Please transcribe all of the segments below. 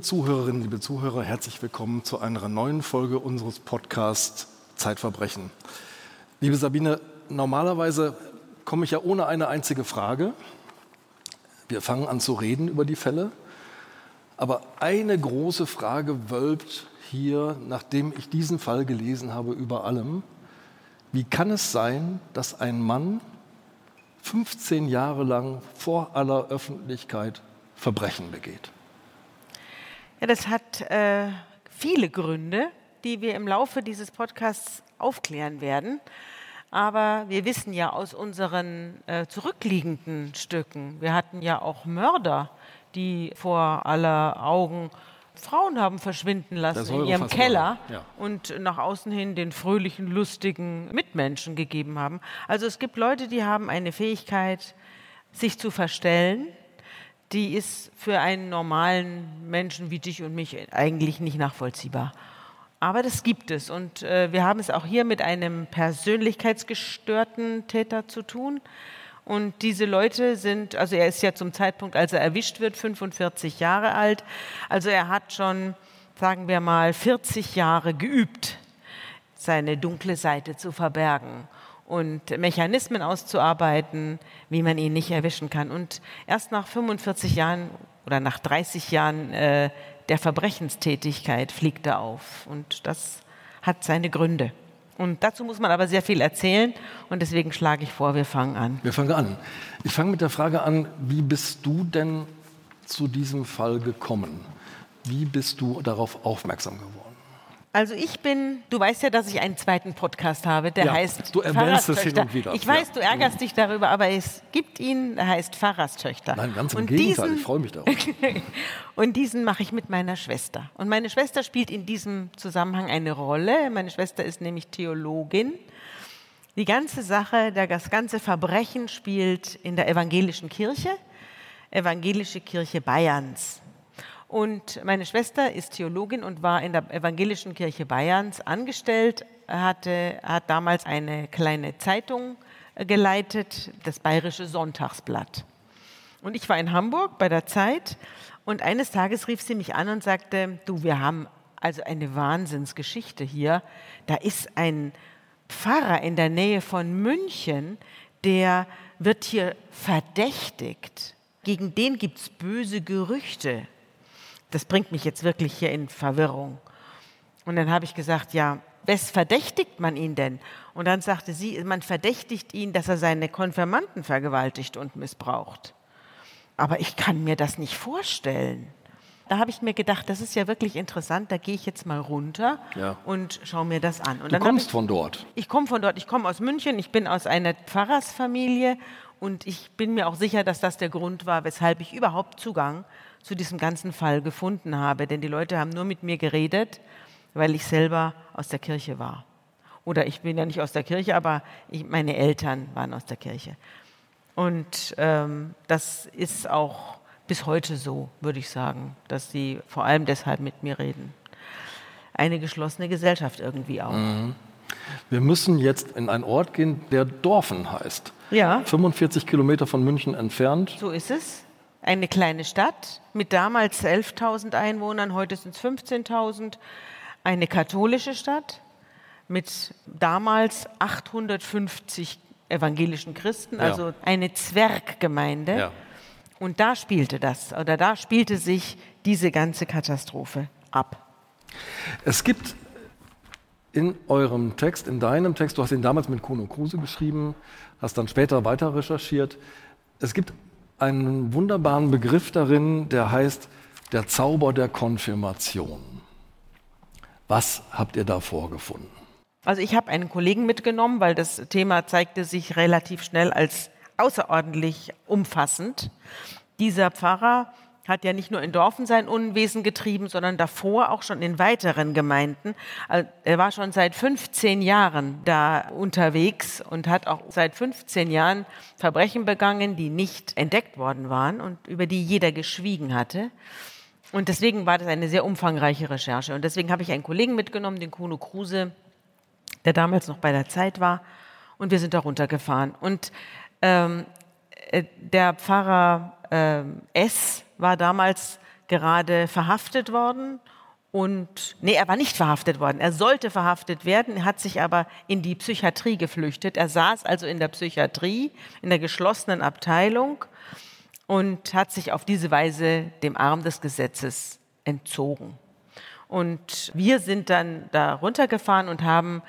Liebe Zuhörerinnen, liebe Zuhörer, herzlich willkommen zu einer neuen Folge unseres Podcasts Zeitverbrechen. Liebe Sabine, normalerweise komme ich ja ohne eine einzige Frage. Wir fangen an zu reden über die Fälle. Aber eine große Frage wölbt hier, nachdem ich diesen Fall gelesen habe, über allem. Wie kann es sein, dass ein Mann 15 Jahre lang vor aller Öffentlichkeit Verbrechen begeht? Ja, das hat äh, viele Gründe, die wir im Laufe dieses Podcasts aufklären werden. Aber wir wissen ja aus unseren äh, zurückliegenden Stücken, wir hatten ja auch Mörder, die vor aller Augen Frauen haben verschwinden lassen in ihrem Keller ja. und nach außen hin den fröhlichen, lustigen Mitmenschen gegeben haben. Also es gibt Leute, die haben eine Fähigkeit, sich zu verstellen. Die ist für einen normalen Menschen wie dich und mich eigentlich nicht nachvollziehbar. Aber das gibt es und äh, wir haben es auch hier mit einem persönlichkeitsgestörten Täter zu tun. Und diese Leute sind, also er ist ja zum Zeitpunkt, als er erwischt wird, 45 Jahre alt. Also er hat schon, sagen wir mal, 40 Jahre geübt, seine dunkle Seite zu verbergen und Mechanismen auszuarbeiten, wie man ihn nicht erwischen kann. Und erst nach 45 Jahren oder nach 30 Jahren äh, der Verbrechenstätigkeit fliegt er auf. Und das hat seine Gründe. Und dazu muss man aber sehr viel erzählen und deswegen schlage ich vor, wir fangen an. Wir fangen an. Ich fange mit der Frage an, wie bist du denn zu diesem Fall gekommen? Wie bist du darauf aufmerksam geworden? Also ich bin, du weißt ja, dass ich einen zweiten Podcast habe, der ja, heißt Du erwähnst es hin und wieder. Ich weiß, ja. du ärgerst mhm. dich darüber, aber es gibt ihn, der heißt Pfarrerstöchter. Nein, ganz im und Gegenteil, diesen, ich freue mich darauf. und diesen mache ich mit meiner Schwester. Und meine Schwester spielt in diesem Zusammenhang eine Rolle. Meine Schwester ist nämlich Theologin. Die ganze Sache, das ganze Verbrechen spielt in der evangelischen Kirche, evangelische Kirche Bayerns. Und meine Schwester ist Theologin und war in der Evangelischen Kirche Bayerns angestellt, hatte, hat damals eine kleine Zeitung äh, geleitet, das Bayerische Sonntagsblatt. Und ich war in Hamburg bei der Zeit und eines Tages rief sie mich an und sagte, du, wir haben also eine Wahnsinnsgeschichte hier. Da ist ein Pfarrer in der Nähe von München, der wird hier verdächtigt. Gegen den gibt es böse Gerüchte das bringt mich jetzt wirklich hier in Verwirrung. Und dann habe ich gesagt, ja, wes verdächtigt man ihn denn? Und dann sagte sie, man verdächtigt ihn, dass er seine Konfirmanden vergewaltigt und missbraucht. Aber ich kann mir das nicht vorstellen. Da habe ich mir gedacht, das ist ja wirklich interessant, da gehe ich jetzt mal runter ja. und schaue mir das an. Und du kommst ich, von dort? Ich komme von dort, ich komme aus München, ich bin aus einer Pfarrersfamilie und ich bin mir auch sicher, dass das der Grund war, weshalb ich überhaupt Zugang zu diesem ganzen Fall gefunden habe. Denn die Leute haben nur mit mir geredet, weil ich selber aus der Kirche war. Oder ich bin ja nicht aus der Kirche, aber ich, meine Eltern waren aus der Kirche. Und ähm, das ist auch bis heute so, würde ich sagen, dass sie vor allem deshalb mit mir reden. Eine geschlossene Gesellschaft irgendwie auch. Mhm. Wir müssen jetzt in einen Ort gehen, der Dorfen heißt. Ja. 45 Kilometer von München entfernt. So ist es eine kleine Stadt mit damals 11.000 Einwohnern, heute sind es 15.000, eine katholische Stadt mit damals 850 evangelischen Christen, ja. also eine Zwerggemeinde. Ja. Und da spielte das, oder da spielte sich diese ganze Katastrophe ab. Es gibt in eurem Text, in deinem Text, du hast ihn damals mit Kuno Kruse geschrieben, hast dann später weiter recherchiert. Es gibt einen wunderbaren Begriff darin, der heißt der Zauber der Konfirmation. Was habt ihr da vorgefunden? Also ich habe einen Kollegen mitgenommen, weil das Thema zeigte sich relativ schnell als außerordentlich umfassend. Dieser Pfarrer hat ja nicht nur in Dorfen sein Unwesen getrieben, sondern davor auch schon in weiteren Gemeinden. Er war schon seit 15 Jahren da unterwegs und hat auch seit 15 Jahren Verbrechen begangen, die nicht entdeckt worden waren und über die jeder geschwiegen hatte. Und deswegen war das eine sehr umfangreiche Recherche. Und deswegen habe ich einen Kollegen mitgenommen, den Kuno Kruse, der damals noch bei der Zeit war. Und wir sind da runtergefahren. Und ähm, äh, der Pfarrer ähm, S war damals gerade verhaftet worden und, nee, er war nicht verhaftet worden. Er sollte verhaftet werden, er hat sich aber in die Psychiatrie geflüchtet. Er saß also in der Psychiatrie, in der geschlossenen Abteilung und hat sich auf diese Weise dem Arm des Gesetzes entzogen. Und wir sind dann da runtergefahren und haben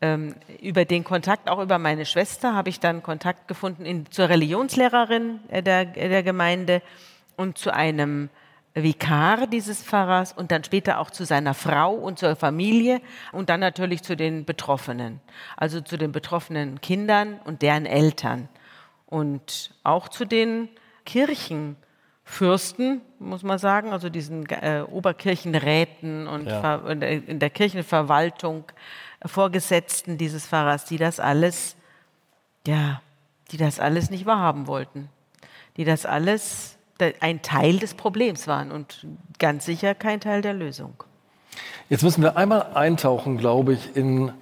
ähm, über den Kontakt, auch über meine Schwester, habe ich dann Kontakt gefunden in, zur Religionslehrerin der, der Gemeinde und zu einem Vikar dieses Pfarrers und dann später auch zu seiner Frau und zur Familie und dann natürlich zu den Betroffenen, also zu den betroffenen Kindern und deren Eltern. Und auch zu den Kirchenfürsten, muss man sagen, also diesen äh, Oberkirchenräten und ja. in der Kirchenverwaltung Vorgesetzten dieses Pfarrers, die das alles, ja, die das alles nicht wahrhaben wollten, die das alles ein Teil des Problems waren und ganz sicher kein Teil der Lösung. Jetzt müssen wir einmal eintauchen, glaube ich, in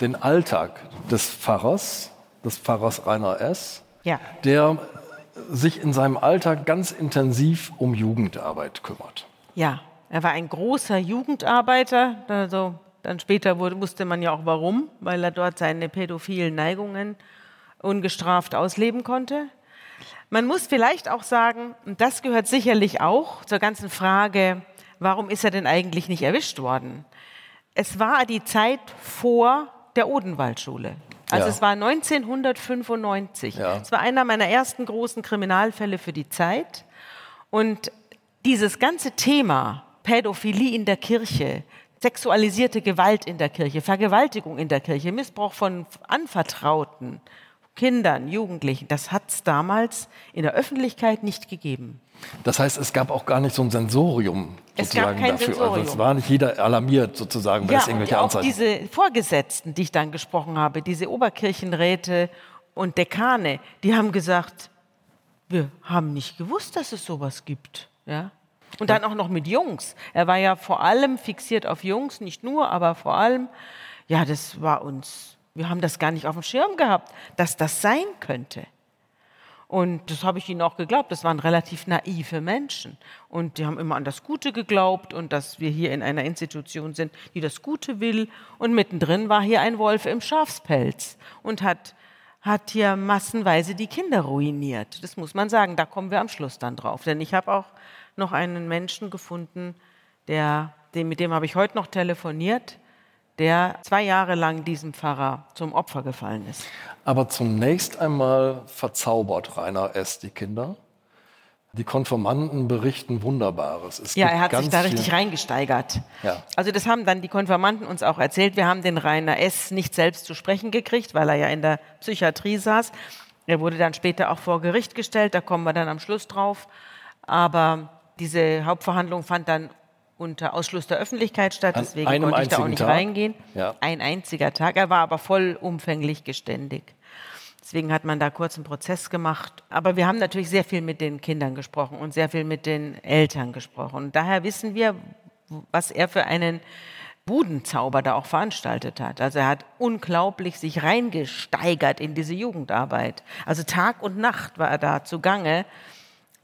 den Alltag des Pfarrers, des Pfarrers Rainer S., ja. der sich in seinem Alltag ganz intensiv um Jugendarbeit kümmert. Ja, er war ein großer Jugendarbeiter. Also dann später wurde, wusste man ja auch warum, weil er dort seine pädophilen Neigungen ungestraft ausleben konnte. Man muss vielleicht auch sagen, und das gehört sicherlich auch zur ganzen Frage, warum ist er denn eigentlich nicht erwischt worden? Es war die Zeit vor der Odenwaldschule. Also ja. es war 1995. Ja. Es war einer meiner ersten großen Kriminalfälle für die Zeit. Und dieses ganze Thema Pädophilie in der Kirche, sexualisierte Gewalt in der Kirche, Vergewaltigung in der Kirche, Missbrauch von Anvertrauten, Kindern, Jugendlichen. Das hat es damals in der Öffentlichkeit nicht gegeben. Das heißt, es gab auch gar nicht so ein Sensorium es sozusagen gab kein dafür. Sensorium. Also es war nicht jeder alarmiert sozusagen, weil ja, es irgendwelche und auch Anzeichen. Diese Vorgesetzten, die ich dann gesprochen habe, diese Oberkirchenräte und Dekane, die haben gesagt, wir haben nicht gewusst, dass es sowas gibt. Ja? Und dann auch noch mit Jungs. Er war ja vor allem fixiert auf Jungs, nicht nur, aber vor allem. Ja, das war uns wir haben das gar nicht auf dem Schirm gehabt, dass das sein könnte. Und das habe ich ihnen auch geglaubt. Das waren relativ naive Menschen. Und die haben immer an das Gute geglaubt und dass wir hier in einer Institution sind, die das Gute will. Und mittendrin war hier ein Wolf im Schafspelz und hat, hat hier massenweise die Kinder ruiniert. Das muss man sagen. Da kommen wir am Schluss dann drauf. Denn ich habe auch noch einen Menschen gefunden, der, mit dem habe ich heute noch telefoniert der zwei Jahre lang diesem Pfarrer zum Opfer gefallen ist. Aber zunächst einmal verzaubert Rainer S. die Kinder. Die Konfirmanden berichten Wunderbares. Es ja, er hat sich da richtig reingesteigert. Ja. Also das haben dann die Konfirmanden uns auch erzählt. Wir haben den Rainer S. nicht selbst zu sprechen gekriegt, weil er ja in der Psychiatrie saß. Er wurde dann später auch vor Gericht gestellt, da kommen wir dann am Schluss drauf. Aber diese Hauptverhandlung fand dann unter Ausschluss der Öffentlichkeit statt, deswegen konnte ich da auch nicht Tag? reingehen. Ja. Ein einziger Tag. Er war aber vollumfänglich geständig. Deswegen hat man da kurz einen Prozess gemacht. Aber wir haben natürlich sehr viel mit den Kindern gesprochen und sehr viel mit den Eltern gesprochen. Und daher wissen wir, was er für einen Budenzauber da auch veranstaltet hat. Also er hat unglaublich sich reingesteigert in diese Jugendarbeit. Also Tag und Nacht war er da zugange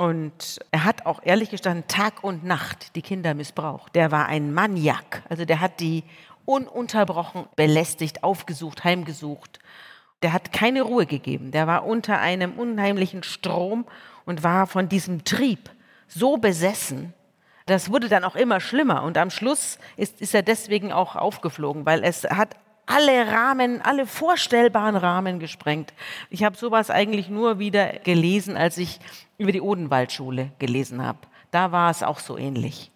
und er hat auch ehrlich gestanden Tag und Nacht die Kinder missbraucht. Der war ein Maniak. Also der hat die ununterbrochen belästigt, aufgesucht, heimgesucht. Der hat keine Ruhe gegeben. Der war unter einem unheimlichen Strom und war von diesem Trieb so besessen. Das wurde dann auch immer schlimmer. Und am Schluss ist, ist er deswegen auch aufgeflogen, weil es hat alle Rahmen, alle vorstellbaren Rahmen gesprengt. Ich habe sowas eigentlich nur wieder gelesen, als ich über die Odenwaldschule gelesen habe. Da war es auch so ähnlich.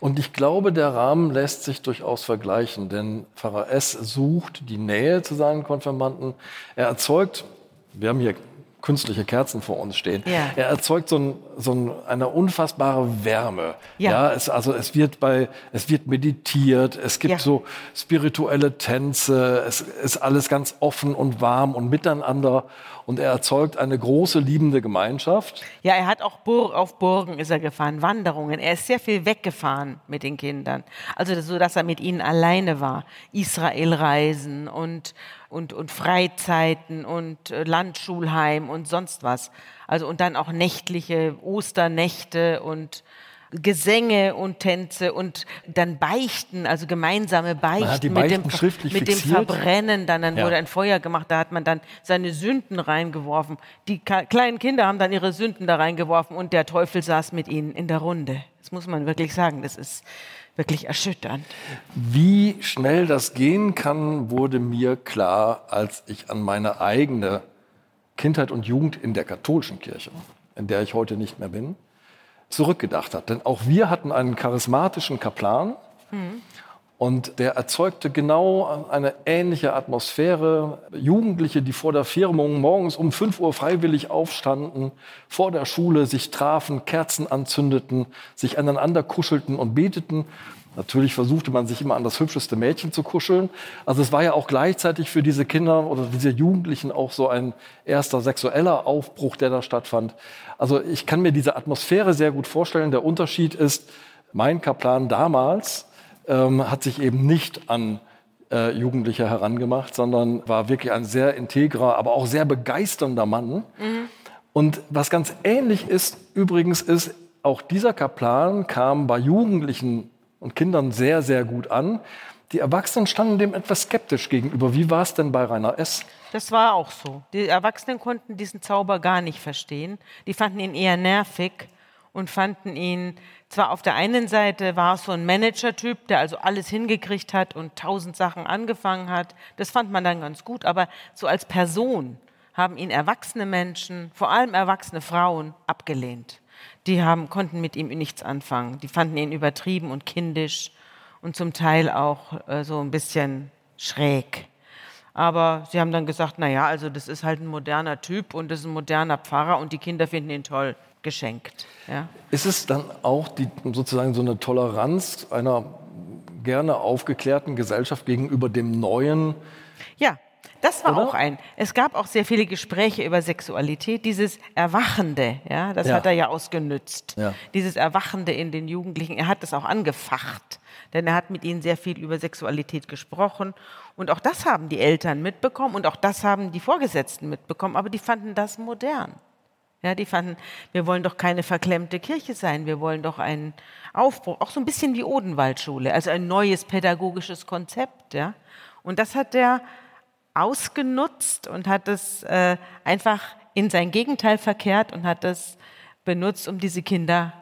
Und ich glaube, der Rahmen lässt sich durchaus vergleichen, denn Pfarrer S. sucht die Nähe zu seinen Konfirmanden. Er erzeugt, wir haben hier künstliche Kerzen vor uns stehen. Ja. Er erzeugt so, ein, so ein, eine unfassbare Wärme. Ja. ja es, also es wird bei, es wird meditiert, es gibt ja. so spirituelle Tänze, es ist alles ganz offen und warm und miteinander und er erzeugt eine große liebende Gemeinschaft. Ja, er hat auch Bur auf Burgen ist er gefahren, Wanderungen. Er ist sehr viel weggefahren mit den Kindern. Also so, dass er mit ihnen alleine war. Israelreisen und und, und Freizeiten und äh, Landschulheim und sonst was. Also und dann auch nächtliche Osternächte und Gesänge und Tänze und dann Beichten, also gemeinsame Beichten, die mit, dem, schriftlich mit dem? Verbrennen. Dann, dann Ja. wurde ein Feuer gemacht, da hat man dann seine Sünden reingeworfen. Die kleinen Kinder haben dann ihre Sünden da reingeworfen und der Teufel saß mit ihnen in der Runde. Das muss man wirklich sagen, das ist wirklich erschütternd. Wie schnell das gehen kann, wurde mir klar, als ich an meine eigene Kindheit und Jugend in der katholischen Kirche, in der ich heute nicht mehr bin, zurückgedacht habe. Denn auch wir hatten einen charismatischen Kaplan und der erzeugte genau eine ähnliche Atmosphäre. Jugendliche, die vor der Firmung morgens um 5 Uhr freiwillig aufstanden, vor der Schule sich trafen, Kerzen anzündeten, sich aneinander kuschelten und beteten. Natürlich versuchte man sich immer an das hübscheste Mädchen zu kuscheln. Also es war ja auch gleichzeitig für diese Kinder oder diese Jugendlichen auch so ein erster sexueller Aufbruch, der da stattfand. Also ich kann mir diese Atmosphäre sehr gut vorstellen. Der Unterschied ist, mein Kaplan damals ähm, hat sich eben nicht an äh, Jugendliche herangemacht, sondern war wirklich ein sehr integrer, aber auch sehr begeisternder Mann. Und was ganz ähnlich ist übrigens ist, auch dieser Kaplan kam bei Jugendlichen und Kindern sehr, sehr gut an. Die Erwachsenen standen dem etwas skeptisch gegenüber. Wie war es denn bei Rainer S.? Das war auch so. Die Erwachsenen konnten diesen Zauber gar nicht verstehen. Die fanden ihn eher nervig und fanden ihn zwar auf der einen Seite war es so ein Manager-Typ, der also alles hingekriegt hat und tausend Sachen angefangen hat. Das fand man dann ganz gut, aber so als Person haben ihn erwachsene Menschen, vor allem erwachsene Frauen, abgelehnt. Die haben, konnten mit ihm nichts anfangen. Die fanden ihn übertrieben und kindisch und zum Teil auch äh, so ein bisschen schräg. Aber sie haben dann gesagt, na ja, also das ist halt ein moderner Typ und das ist ein moderner Pfarrer und die Kinder finden ihn toll geschenkt. Ja. Ist es dann auch die, sozusagen so eine Toleranz einer gerne aufgeklärten Gesellschaft gegenüber dem Neuen? Ja, das war Oder? auch ein. Es gab auch sehr viele Gespräche über Sexualität. Dieses Erwachende, ja, das Ja. hat er ja ausgenützt. Ja. Dieses Erwachende in den Jugendlichen. Er hat das auch angefacht, denn er hat mit ihnen sehr viel über Sexualität gesprochen. Und auch das haben die Eltern mitbekommen und auch das haben die Vorgesetzten mitbekommen. Aber die fanden das modern. Ja, die fanden, wir wollen doch keine verklemmte Kirche sein, wir wollen doch einen Aufbruch, auch so ein bisschen wie Odenwaldschule, also ein neues pädagogisches Konzept. Ja. Und das hat er ausgenutzt und hat es äh, einfach in sein Gegenteil verkehrt und hat es benutzt, um diese Kinder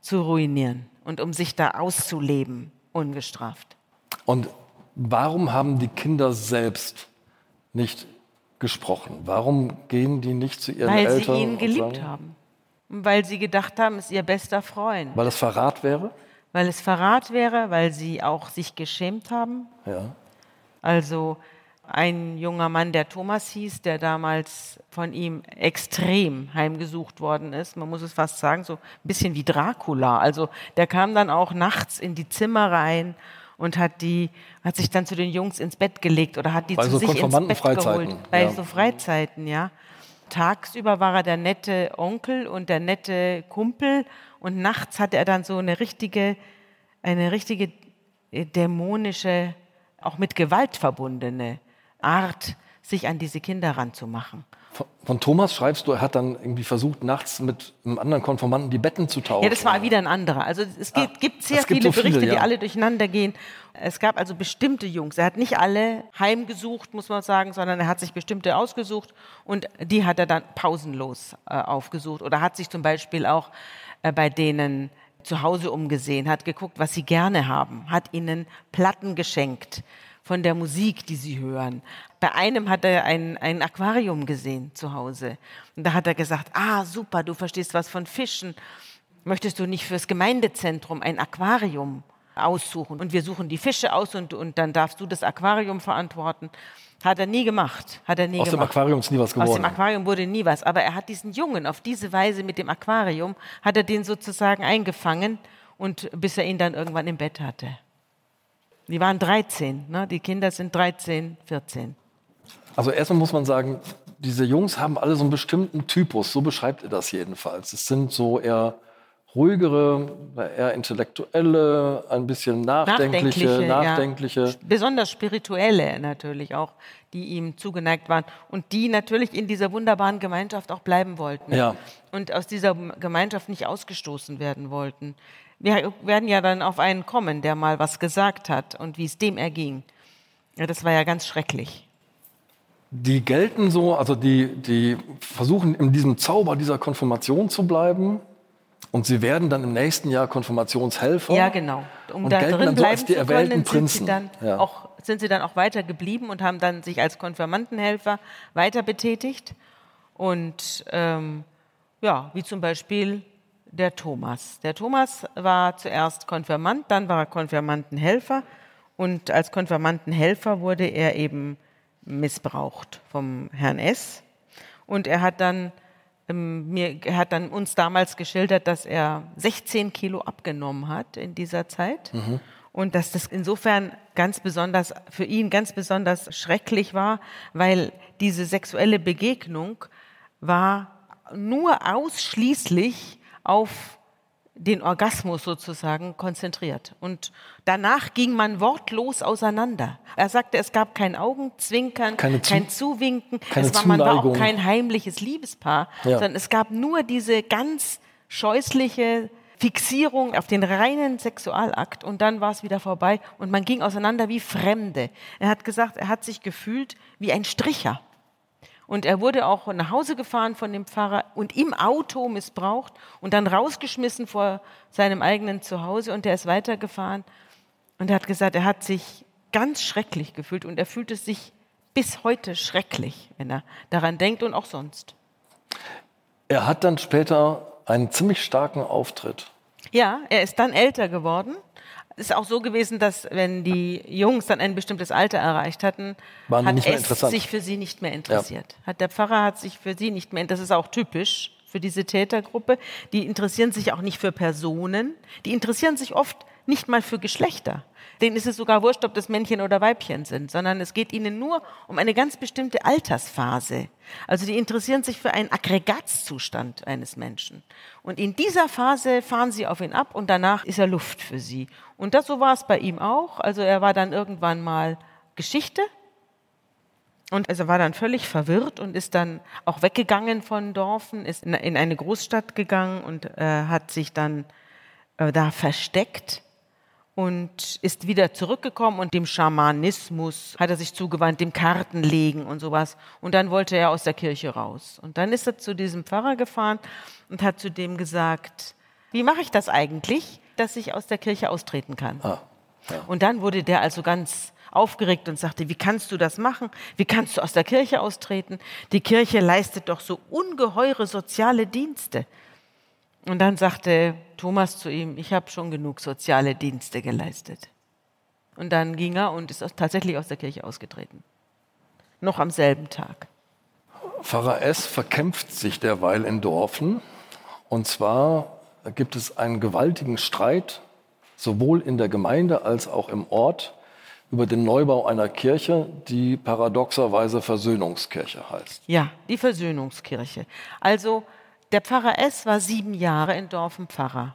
zu ruinieren und um sich da auszuleben, ungestraft. Und warum haben die Kinder selbst nicht gesprochen? Warum gehen die nicht zu ihren Weil sie Eltern? ihn und geliebt sagen- haben. Weil sie gedacht haben, es ist ihr bester Freund. Weil das Verrat wäre? Weil es Verrat wäre, weil sie auch sich geschämt haben. Ja. Also ein junger Mann, der Thomas hieß, der damals von ihm extrem heimgesucht worden ist. Man muss es fast sagen, so ein bisschen wie Dracula. Also der kam dann auch nachts in die Zimmer rein und hat die, hat sich dann zu den Jungs ins Bett gelegt oder hat die Bei zu so sich ins Bett geholt. Bei ja. so Freizeiten, ja. Tagsüber war er der nette Onkel und der nette Kumpel und nachts hatte er dann so eine richtige, eine richtige äh, dämonische, auch mit Gewalt verbundene Art, sich an diese Kinder ranzumachen. Von, Thomas schreibst du, er hat dann irgendwie versucht, nachts mit einem anderen Konformanten die Betten zu tauschen. Ja, das war wieder ein anderer. Also es gibt, Ah, gibt sehr gibt viele so viele, Berichte, die ja. alle durcheinander gehen. Es gab also bestimmte Jungs. Er hat nicht alle heimgesucht, muss man sagen, sondern er hat sich bestimmte ausgesucht und die hat er dann pausenlos äh, aufgesucht. Oder hat sich zum Beispiel auch äh, bei denen zu Hause umgesehen, hat geguckt, was sie gerne haben, hat ihnen Platten geschenkt von der Musik, die sie hören. Bei einem hat er ein, ein Aquarium gesehen zu Hause. Und da hat er gesagt, ah, super, du verstehst was von Fischen. Möchtest du nicht fürs Gemeindezentrum ein Aquarium aussuchen? Und wir suchen die Fische aus und, und dann darfst du das Aquarium verantworten. Hat er nie gemacht. Hat er nie Aus dem gemacht. Aquarium ist nie was Aus geworden. dem Aquarium wurde nie was. Aber er hat diesen Jungen auf diese Weise mit dem Aquarium, hat er den sozusagen eingefangen und bis er ihn dann irgendwann im Bett hatte. Die waren 13, ne? die Kinder sind 13, 14. Also erstmal muss man sagen, diese Jungs haben alle so einen bestimmten Typus, so beschreibt er das jedenfalls. Es sind so eher ruhigere, eher intellektuelle, ein bisschen nachdenkliche, ja. nachdenkliche. Besonders spirituelle natürlich auch, die ihm zugeneigt waren und die natürlich in dieser wunderbaren Gemeinschaft auch bleiben wollten. Ja. Und aus dieser Gemeinschaft nicht ausgestoßen werden wollten. Wir werden ja dann auf einen kommen, der mal was gesagt hat und wie es dem erging. Ja, das war ja ganz schrecklich. Die gelten so, also die, die versuchen in diesem Zauber dieser Konfirmation zu bleiben und sie werden dann im nächsten Jahr Konfirmationshelfer. Ja, genau. Um und da gelten drin dann so als die erwählten können, sind Sie dann ja. auch, sind sie dann auch weiter geblieben und haben dann sich als Konfirmandenhelfer weiter betätigt. Und ähm, ja, wie zum Beispiel der Thomas. Der Thomas war zuerst Konfirmand, dann war er Konfirmandenhelfer und als Konfirmandenhelfer wurde er eben missbraucht vom Herrn S. Und er hat dann ähm, mir, hat dann uns damals geschildert, dass er 16 Kilo abgenommen hat in dieser Zeit. Mhm. Und dass das insofern ganz besonders, für ihn ganz besonders schrecklich war, weil diese sexuelle Begegnung war nur ausschließlich auf den Orgasmus sozusagen konzentriert. Und danach ging man wortlos auseinander. Er sagte, es gab kein Augenzwinkern, keine kein Zuwinken, keine es war, man war auch kein heimliches Liebespaar, ja. sondern es gab nur diese ganz scheußliche Fixierung auf den reinen Sexualakt und dann war es wieder vorbei und man ging auseinander wie Fremde. Er hat gesagt, er hat sich gefühlt wie ein Stricher. Und er wurde auch nach Hause gefahren von dem Pfarrer und im Auto missbraucht und dann rausgeschmissen vor seinem eigenen Zuhause und er ist weitergefahren. Und er hat gesagt, er hat sich ganz schrecklich gefühlt und er fühlt es sich bis heute schrecklich, wenn er daran denkt und auch sonst. Er hat dann später einen ziemlich starken Auftritt. Ja, er ist dann älter geworden ist auch so gewesen, dass wenn die Jungs dann ein bestimmtes Alter erreicht hatten, Waren hat es sich für sie nicht mehr interessiert. Ja. Hat der Pfarrer hat sich für sie nicht mehr, das ist auch typisch für diese Tätergruppe, die interessieren sich auch nicht für Personen, die interessieren sich oft nicht mal für Geschlechter. Denen ist es sogar wurscht, ob das Männchen oder Weibchen sind, sondern es geht ihnen nur um eine ganz bestimmte Altersphase. Also die interessieren sich für einen Aggregatzustand eines Menschen. Und in dieser Phase fahren sie auf ihn ab und danach ist er Luft für sie. Und das so war es bei ihm auch. Also er war dann irgendwann mal Geschichte und also war dann völlig verwirrt und ist dann auch weggegangen von Dorfen, ist in eine Großstadt gegangen und äh, hat sich dann äh, da versteckt und ist wieder zurückgekommen und dem Schamanismus hat er sich zugewandt, dem Kartenlegen und sowas. Und dann wollte er aus der Kirche raus. Und dann ist er zu diesem Pfarrer gefahren und hat zu dem gesagt, wie mache ich das eigentlich, dass ich aus der Kirche austreten kann? Ah, ja. Und dann wurde der also ganz aufgeregt und sagte, wie kannst du das machen? Wie kannst du aus der Kirche austreten? Die Kirche leistet doch so ungeheure soziale Dienste. Und dann sagte Thomas zu ihm, ich habe schon genug soziale Dienste geleistet. Und dann ging er und ist tatsächlich aus der Kirche ausgetreten. Noch am selben Tag. Pfarrer S. verkämpft sich derweil in Dorfen. Und zwar gibt es einen gewaltigen Streit, sowohl in der Gemeinde als auch im Ort, über den Neubau einer Kirche, die paradoxerweise Versöhnungskirche heißt. Ja, die Versöhnungskirche. Also der Pfarrer S. war sieben Jahre in Dorfen Pfarrer.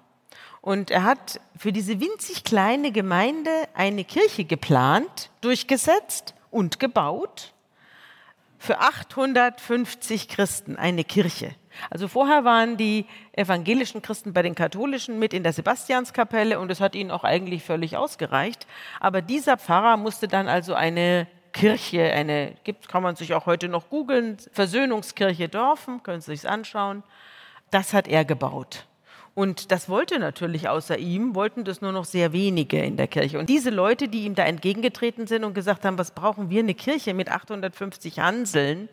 Und er hat für diese winzig kleine Gemeinde eine Kirche geplant, durchgesetzt und gebaut. Für 850 Christen eine Kirche. Also vorher waren die evangelischen Christen bei den katholischen mit in der Sebastianskapelle und es hat ihnen auch eigentlich völlig ausgereicht. Aber dieser Pfarrer musste dann also eine Kirche, eine gibt, kann man sich auch heute noch googeln, Versöhnungskirche Dorfen, können Sie sich anschauen. Das hat er gebaut. Und das wollte natürlich außer ihm, wollten das nur noch sehr wenige in der Kirche. Und diese Leute, die ihm da entgegengetreten sind und gesagt haben, was brauchen wir eine Kirche mit 850 Hanseln,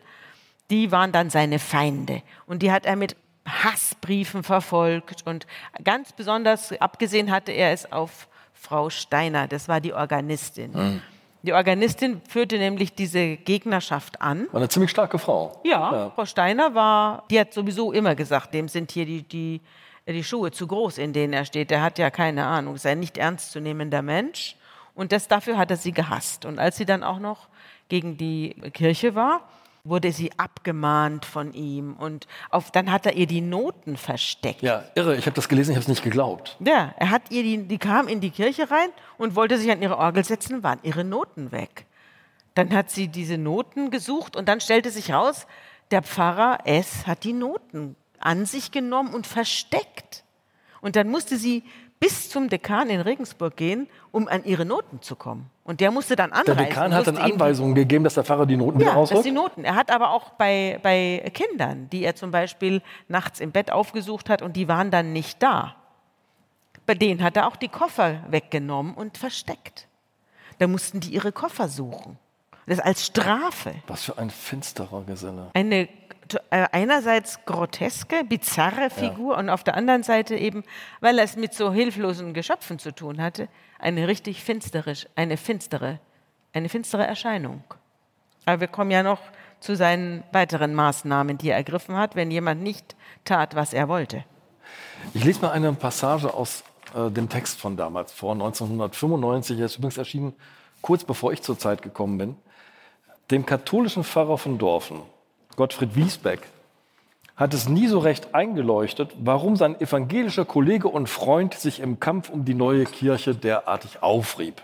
die waren dann seine Feinde. Und die hat er mit Hassbriefen verfolgt. Und ganz besonders abgesehen hatte er es auf Frau Steiner, das war die Organistin. Mhm. Die Organistin führte nämlich diese Gegnerschaft an. War eine ziemlich starke Frau. Ja, ja, Frau Steiner war, die hat sowieso immer gesagt, dem sind hier die, die, die Schuhe zu groß, in denen er steht. Der hat ja keine Ahnung, ist ein nicht ernstzunehmender Mensch. Und das, dafür hat er sie gehasst. Und als sie dann auch noch gegen die Kirche war, wurde sie abgemahnt von ihm und auf, dann hat er ihr die Noten versteckt. Ja, irre, ich habe das gelesen, ich habe es nicht geglaubt. Ja, er hat ihr die, die kam in die Kirche rein und wollte sich an ihre Orgel setzen, waren ihre Noten weg. Dann hat sie diese Noten gesucht und dann stellte sich raus, der Pfarrer S. hat die Noten an sich genommen und versteckt. Und dann musste sie bis zum Dekan in Regensburg gehen, um an ihre Noten zu kommen. Und der musste dann anreisen. Der Dekan hat dann Anweisungen gegeben, dass der Pfarrer die Noten wieder ja, dass rausholt? die Noten. Er hat aber auch bei, bei Kindern, die er zum Beispiel nachts im Bett aufgesucht hat und die waren dann nicht da. Bei denen hat er auch die Koffer weggenommen und versteckt. Da mussten die ihre Koffer suchen. Das als Strafe. Was für ein finsterer Geselle. Eine einerseits groteske, bizarre Figur und auf der anderen Seite eben, weil er es mit so hilflosen Geschöpfen zu tun hatte, eine richtig finstere, eine finstere, eine finstere Erscheinung. Aber wir kommen ja noch zu seinen weiteren Maßnahmen, die er ergriffen hat, wenn jemand nicht tat, was er wollte. Ich lese mal eine Passage aus äh, dem Text von damals vor, 1995. Er ist übrigens erschienen kurz bevor ich zur Zeit gekommen bin. Dem katholischen Pfarrer von Dorfen, Gottfried Wiesbeck, hat es nie so recht eingeleuchtet, warum sein evangelischer Kollege und Freund sich im Kampf um die neue Kirche derartig aufrieb,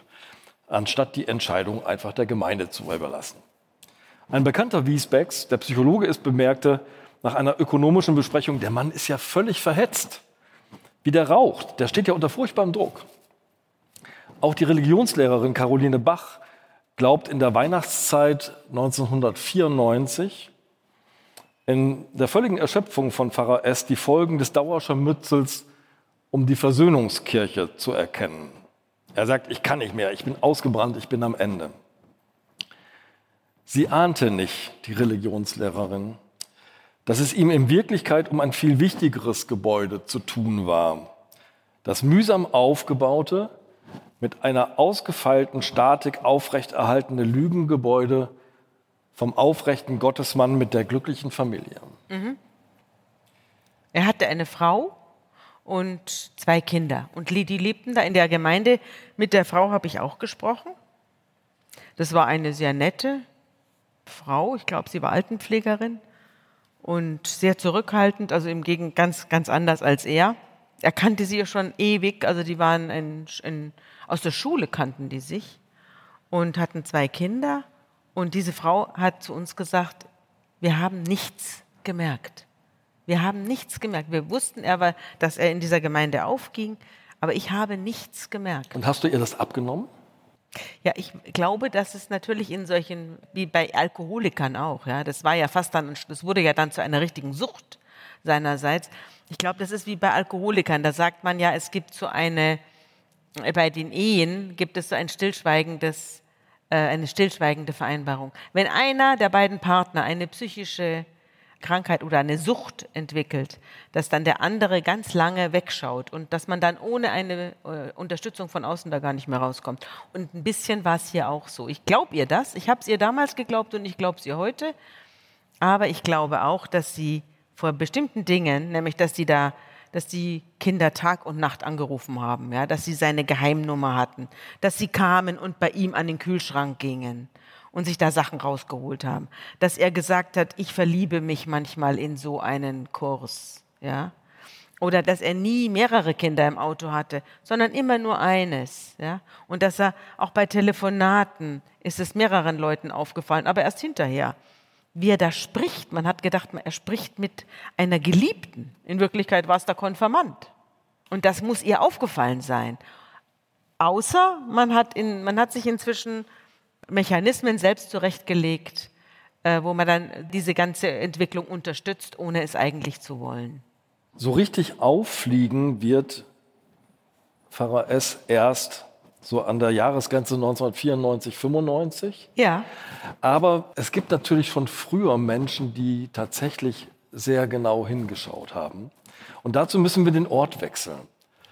anstatt die Entscheidung einfach der Gemeinde zu überlassen. Ein Bekannter Wiesbecks, der Psychologe ist, bemerkte nach einer ökonomischen Besprechung, der Mann ist ja völlig verhetzt. Wie der raucht, der steht ja unter furchtbarem Druck. Auch die Religionslehrerin Caroline Bach glaubt in der Weihnachtszeit 1994 in der völligen Erschöpfung von Pfarrer S. die Folgen des Dauerscharmützels um die Versöhnungskirche zu erkennen. Er sagt, ich kann nicht mehr, ich bin ausgebrannt, ich bin am Ende. Sie ahnte nicht, die Religionslehrerin, dass es ihm in Wirklichkeit um ein viel wichtigeres Gebäude zu tun war. Das mühsam aufgebaute, mit einer ausgefeilten Statik aufrechterhaltene Lügengebäude vom aufrechten Gottesmann mit der glücklichen Familie. Mhm. Er hatte eine Frau und zwei Kinder. Und die lebten da in der Gemeinde. Mit der Frau habe ich auch gesprochen. Das war eine sehr nette Frau. Ich glaube, sie war Altenpflegerin und sehr zurückhaltend, also im Gegenteil ganz, ganz anders als er. Er kannte sie ja schon ewig, also die waren in, in, aus der Schule kannten die sich und hatten zwei Kinder. Und diese Frau hat zu uns gesagt, wir haben nichts gemerkt. Wir haben nichts gemerkt. Wir wussten aber, dass er in dieser Gemeinde aufging, aber ich habe nichts gemerkt. Und hast du ihr das abgenommen? Ja, ich glaube, dass es natürlich in solchen, wie bei Alkoholikern auch, ja, das war ja fast dann, das wurde ja dann zu einer richtigen Sucht seinerseits. Ich glaube, das ist wie bei Alkoholikern. Da sagt man ja, es gibt so eine, bei den Ehen gibt es so ein stillschweigendes, eine stillschweigende Vereinbarung. Wenn einer der beiden Partner eine psychische Krankheit oder eine Sucht entwickelt, dass dann der andere ganz lange wegschaut und dass man dann ohne eine äh, Unterstützung von außen da gar nicht mehr rauskommt. Und ein bisschen war es hier auch so. Ich glaube ihr das. Ich habe es ihr damals geglaubt und ich glaube es ihr heute. Aber ich glaube auch, dass sie vor bestimmten Dingen, nämlich dass sie da dass die Kinder Tag und Nacht angerufen haben, ja, dass sie seine Geheimnummer hatten, dass sie kamen und bei ihm an den Kühlschrank gingen, und sich da Sachen rausgeholt haben. Dass er gesagt hat, ich verliebe mich manchmal in so einen Kurs, ja. Oder dass er nie mehrere Kinder im Auto hatte, sondern immer nur eines, ja. Und dass er auch bei Telefonaten ist es mehreren Leuten aufgefallen, aber erst hinterher. Wie er da spricht, man hat gedacht, er spricht mit einer Geliebten. In Wirklichkeit war es der Konfirmand. Und das muss ihr aufgefallen sein. Außer man hat, in, man hat sich inzwischen Mechanismen selbst zurechtgelegt, äh, wo man dann diese ganze Entwicklung unterstützt, ohne es eigentlich zu wollen. So richtig auffliegen wird Pfarrer S. erst so an der Jahresgrenze 1994, 95. Ja. Aber es gibt natürlich schon früher Menschen, die tatsächlich sehr genau hingeschaut haben. Und dazu müssen wir den Ort wechseln.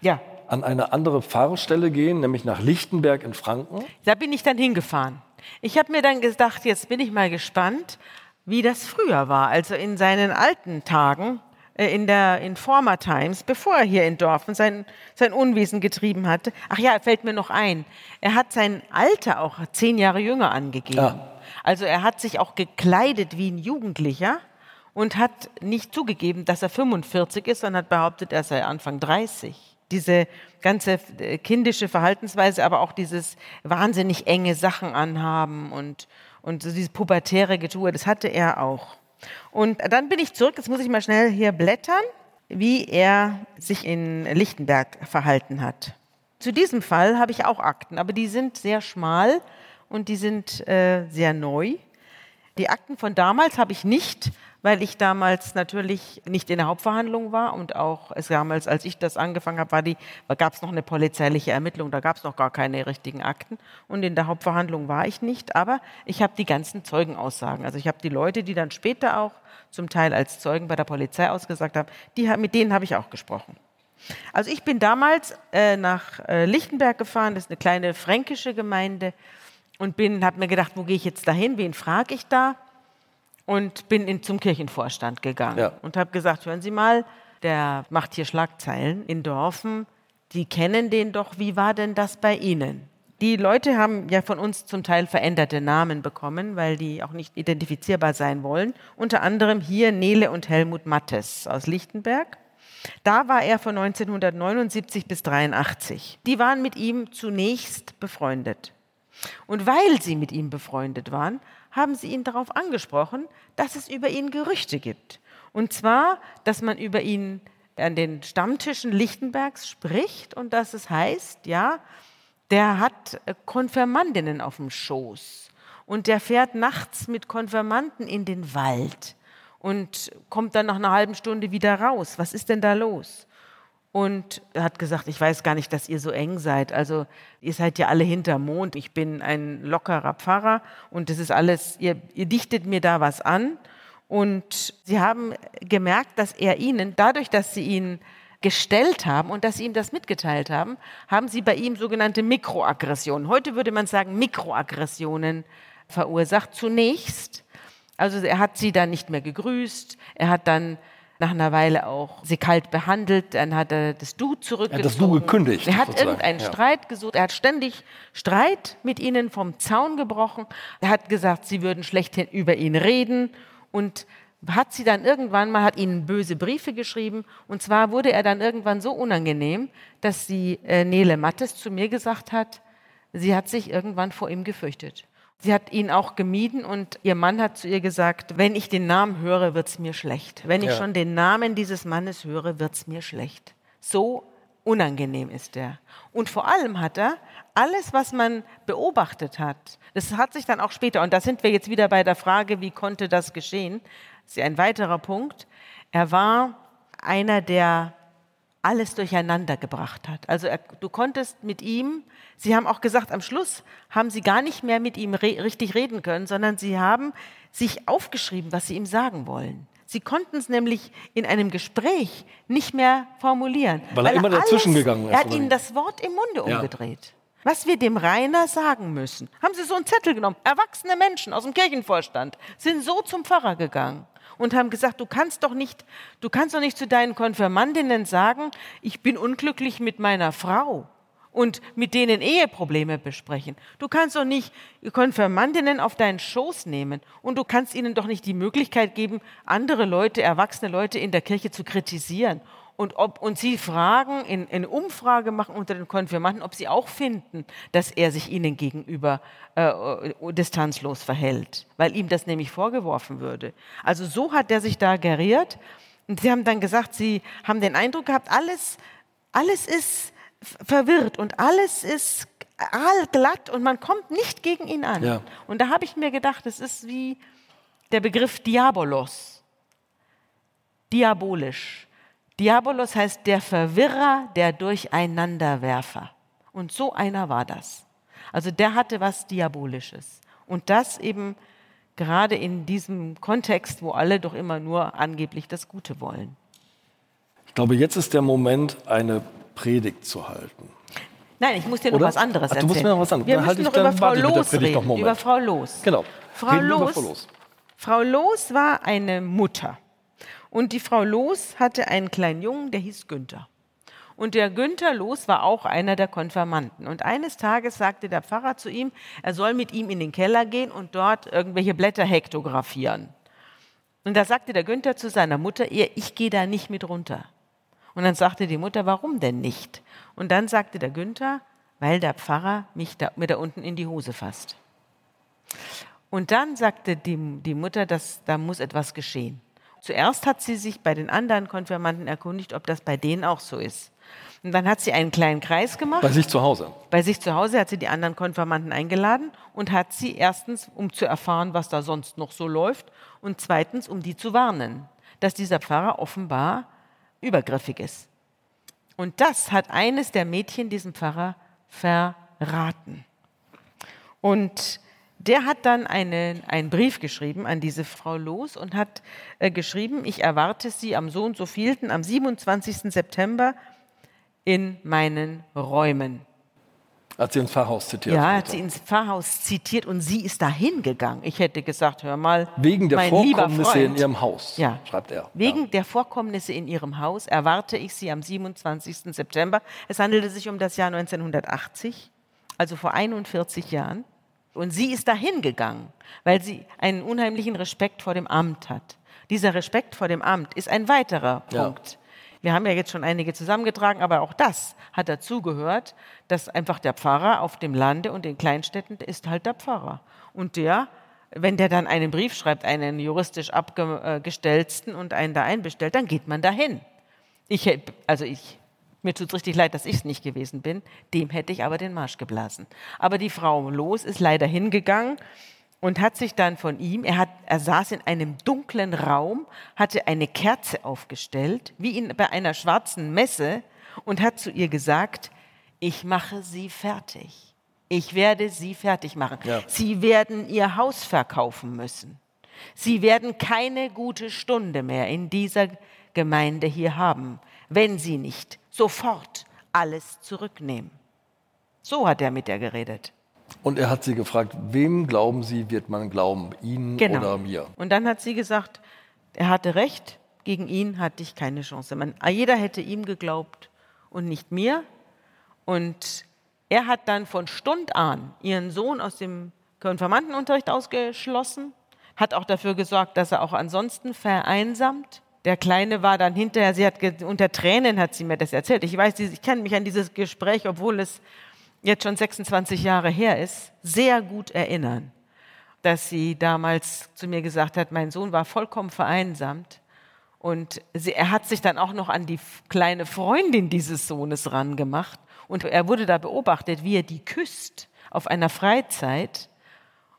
Ja an eine andere Pfarrstelle gehen, nämlich nach Lichtenberg in Franken. Da bin ich dann hingefahren. Ich habe mir dann gedacht, jetzt bin ich mal gespannt, wie das früher war, also in seinen alten Tagen, in der in Former Times, bevor er hier in Dorfen sein, sein Unwesen getrieben hatte. Ach ja, fällt mir noch ein. Er hat sein Alter auch zehn Jahre jünger angegeben. Ja. Also er hat sich auch gekleidet wie ein Jugendlicher und hat nicht zugegeben, dass er 45 ist, sondern hat behauptet, er sei Anfang 30 diese ganze äh, kindische Verhaltensweise, aber auch dieses wahnsinnig enge Sachen anhaben und, und so dieses pubertäre Getue, das hatte er auch. Und dann bin ich zurück, jetzt muss ich mal schnell hier blättern. wie er sich in Lichtenberg verhalten hat. Zu diesem Fall habe ich auch Akten, aber die sind sehr schmal und die sind äh, sehr neu. Die Akten von damals habe ich nicht, weil ich damals natürlich nicht in der Hauptverhandlung war und auch es damals, als ich das angefangen habe, gab es noch eine polizeiliche Ermittlung, da gab es noch gar keine richtigen Akten und in der Hauptverhandlung war ich nicht, aber ich habe die ganzen Zeugenaussagen, also ich habe die Leute, die dann später auch zum Teil als Zeugen bei der Polizei ausgesagt haben, die, mit denen habe ich auch gesprochen. Also ich bin damals äh, nach äh, Lichtenberg gefahren, das ist eine kleine fränkische Gemeinde und bin, habe mir gedacht, wo gehe ich jetzt dahin, wen frage ich da? Und bin in, zum Kirchenvorstand gegangen ja. und habe gesagt, hören Sie mal, der macht hier Schlagzeilen in Dorfen, die kennen den doch, wie war denn das bei Ihnen? Die Leute haben ja von uns zum Teil veränderte Namen bekommen, weil die auch nicht identifizierbar sein wollen. Unter anderem hier Nele und Helmut Mattes aus Lichtenberg. Da war er von 1979 bis 83. Die waren mit ihm zunächst befreundet. Und weil sie mit ihm befreundet waren, haben sie ihn darauf angesprochen, dass es über ihn Gerüchte gibt. Und zwar, dass man über ihn an den Stammtischen Lichtenbergs spricht und dass es heißt, ja, der hat äh, Konfirmandinnen auf dem Schoß und der fährt nachts mit Konfirmanden in den Wald und kommt dann nach einer halben Stunde wieder raus. Was ist denn da los? Und hat gesagt, ich weiß gar nicht, dass ihr so eng seid. Also ihr seid ja alle hinterm Mond. Ich bin ein lockerer Pfarrer und das ist alles, ihr, ihr dichtet mir da was an. Und sie haben gemerkt, dass er ihnen, dadurch, dass sie ihn gestellt haben und dass sie ihm das mitgeteilt haben, haben sie bei ihm sogenannte Mikroaggressionen. Heute würde man sagen Mikroaggressionen verursacht. Zunächst, also er hat sie dann nicht mehr gegrüßt, er hat dann nach einer Weile auch sie kalt behandelt, dann hat er das Du zurückgezogen. Er hat das Du gekündigt. Er hat sozusagen. irgendeinen ja. Streit gesucht, er hat ständig Streit mit ihnen vom Zaun gebrochen. Er hat gesagt, sie würden schlecht über ihn reden und hat sie dann irgendwann mal, hat ihnen böse Briefe geschrieben und zwar wurde er dann irgendwann so unangenehm, dass die äh, Nele Mattes zu mir gesagt hat, sie hat sich irgendwann vor ihm gefürchtet. Sie hat ihn auch gemieden und ihr Mann hat zu ihr gesagt, wenn ich den Namen höre, wird es mir schlecht. Wenn ich ja. schon den Namen dieses Mannes höre, wird es mir schlecht. So unangenehm ist er. Und vor allem hat er alles, was man beobachtet hat, das hat sich dann auch später, und da sind wir jetzt wieder bei der Frage, wie konnte das geschehen, das ist ein weiterer Punkt. Er war einer, der alles durcheinander gebracht hat. Also er, du konntest mit ihm Sie haben auch gesagt, am Schluss haben Sie gar nicht mehr mit ihm re richtig reden können, sondern Sie haben sich aufgeschrieben, was Sie ihm sagen wollen. Sie konnten es nämlich in einem Gespräch nicht mehr formulieren. Weil, weil er immer alles, dazwischen gegangen ist. Er hat ihnen das Wort im Munde ja. umgedreht. Was wir dem Rainer sagen müssen. Haben Sie so einen Zettel genommen? Erwachsene Menschen aus dem Kirchenvorstand sind so zum Pfarrer gegangen und haben gesagt, du kannst doch nicht, du kannst doch nicht zu deinen Konfirmandinnen sagen, ich bin unglücklich mit meiner Frau und mit denen Eheprobleme besprechen. Du kannst doch nicht Konfirmandinnen auf deinen Schoß nehmen und du kannst ihnen doch nicht die Möglichkeit geben, andere Leute, erwachsene Leute in der Kirche zu kritisieren. Und, ob, und sie fragen, in, in Umfrage machen unter den Konfirmanden, ob sie auch finden, dass er sich ihnen gegenüber äh, distanzlos verhält, weil ihm das nämlich vorgeworfen würde. Also so hat er sich da geriert. Und sie haben dann gesagt, sie haben den Eindruck gehabt, alles, alles ist verwirrt und alles ist glatt und man kommt nicht gegen ihn an. Ja. Und da habe ich mir gedacht, es ist wie der Begriff Diabolos. Diabolisch. Diabolos heißt der Verwirrer, der Durcheinanderwerfer. Und so einer war das. Also der hatte was Diabolisches. Und das eben gerade in diesem Kontext, wo alle doch immer nur angeblich das Gute wollen. Ich glaube, jetzt ist der Moment, eine Predigt zu halten. Nein, ich muss dir noch Oder? was anderes erzählen. Ach, du musst mir noch was anderes Wir müssen noch über Frau Loos reden. Über Frau Loos. Genau. Frau Loos, Frau Loos. Frau Loos war eine Mutter. Und die Frau Loos hatte einen kleinen Jungen, der hieß Günther. Und der Günther Loos war auch einer der Konfirmanden. Und eines Tages sagte der Pfarrer zu ihm, er soll mit ihm in den Keller gehen und dort irgendwelche Blätter hektografieren. Und da sagte der Günther zu seiner Mutter, ich gehe da nicht mit runter. Und dann sagte die Mutter, warum denn nicht? Und dann sagte der Günther, weil der Pfarrer mich da, mir da unten in die Hose fasst. Und dann sagte die, die Mutter, dass da muss etwas geschehen. Zuerst hat sie sich bei den anderen Konfirmanden erkundigt, ob das bei denen auch so ist. Und dann hat sie einen kleinen Kreis gemacht. Bei sich zu Hause. Bei sich zu Hause hat sie die anderen Konfirmanden eingeladen und hat sie erstens, um zu erfahren, was da sonst noch so läuft, und zweitens, um die zu warnen, dass dieser Pfarrer offenbar übergriffig ist. Und das hat eines der Mädchen diesem Pfarrer verraten. Und der hat dann einen, einen Brief geschrieben an diese Frau Los und hat äh, geschrieben, ich erwarte sie am so und so vielten, am 27. September in meinen Räumen. Hat sie ins Pfarrhaus zitiert? Ja, hat sie ins Pfarrhaus zitiert und sie ist dahin gegangen. Ich hätte gesagt, hör mal. Wegen der Vorkommnisse in ihrem Haus, ja. schreibt er. Wegen ja. der Vorkommnisse in ihrem Haus erwarte ich sie am 27. September. Es handelte sich um das Jahr 1980, also vor 41 Jahren. Und sie ist dahin gegangen, weil sie einen unheimlichen Respekt vor dem Amt hat. Dieser Respekt vor dem Amt ist ein weiterer Punkt. Ja wir haben ja jetzt schon einige zusammengetragen, aber auch das hat dazugehört, dass einfach der Pfarrer auf dem Lande und in Kleinstädten ist halt der Pfarrer. Und der, wenn der dann einen Brief schreibt, einen juristisch abgestellten und einen da einbestellt, dann geht man dahin. Ich, also ich, mir tut es richtig leid, dass ich es nicht gewesen bin. Dem hätte ich aber den Marsch geblasen. Aber die Frau Los ist leider hingegangen und hat sich dann von ihm, er, hat, er saß in einem dunklen Raum, hatte eine Kerze aufgestellt, wie in, bei einer schwarzen Messe, und hat zu ihr gesagt, ich mache sie fertig. Ich werde sie fertig machen. Ja. Sie werden ihr Haus verkaufen müssen. Sie werden keine gute Stunde mehr in dieser Gemeinde hier haben, wenn sie nicht sofort alles zurücknehmen. So hat er mit ihr geredet. Und er hat sie gefragt, wem glauben Sie, wird man glauben, Ihnen genau. oder mir? Und dann hat sie gesagt, er hatte recht, gegen ihn hatte ich keine Chance. Man, jeder hätte ihm geglaubt und nicht mir. Und er hat dann von Stund an ihren Sohn aus dem Konfirmandenunterricht ausgeschlossen, hat auch dafür gesorgt, dass er auch ansonsten vereinsamt. Der Kleine war dann hinterher, sie hat unter Tränen hat sie mir das erzählt. Ich weiß, ich kann mich an dieses Gespräch, obwohl es jetzt schon 26 Jahre her ist, sehr gut erinnern, dass sie damals zu mir gesagt hat, mein Sohn war vollkommen vereinsamt und sie, er hat sich dann auch noch an die kleine Freundin dieses Sohnes rangemacht und er wurde da beobachtet, wie er die küsst auf einer Freizeit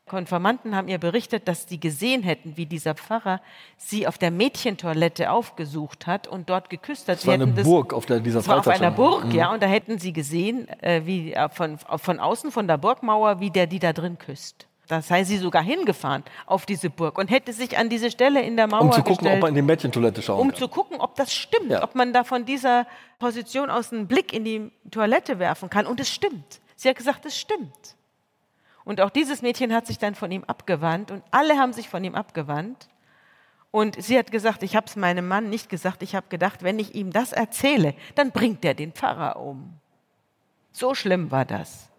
Konfirmanden haben ihr berichtet, dass sie gesehen hätten, wie dieser Pfarrer sie auf der Mädchentoilette aufgesucht hat und dort geküsst hat. Das war eine Burg auf der, dieser das war auf einer Burg, mhm. ja, und da hätten sie gesehen, äh, wie äh, von, von außen von der Burgmauer, wie der die da drin küsst. Da sei sie sogar hingefahren auf diese Burg und hätte sich an diese Stelle in der Mauer Um zu gucken, gestellt, ob man in die Mädchentoilette schauen Um kann. zu gucken, ob das stimmt, ja. ob man da von dieser Position aus einen Blick in die Toilette werfen kann. Und es stimmt. Sie hat gesagt, es stimmt. Und auch dieses Mädchen hat sich dann von ihm abgewandt und alle haben sich von ihm abgewandt. Und sie hat gesagt, ich habe es meinem Mann nicht gesagt, ich habe gedacht, wenn ich ihm das erzähle, dann bringt er den Pfarrer um. So schlimm war das.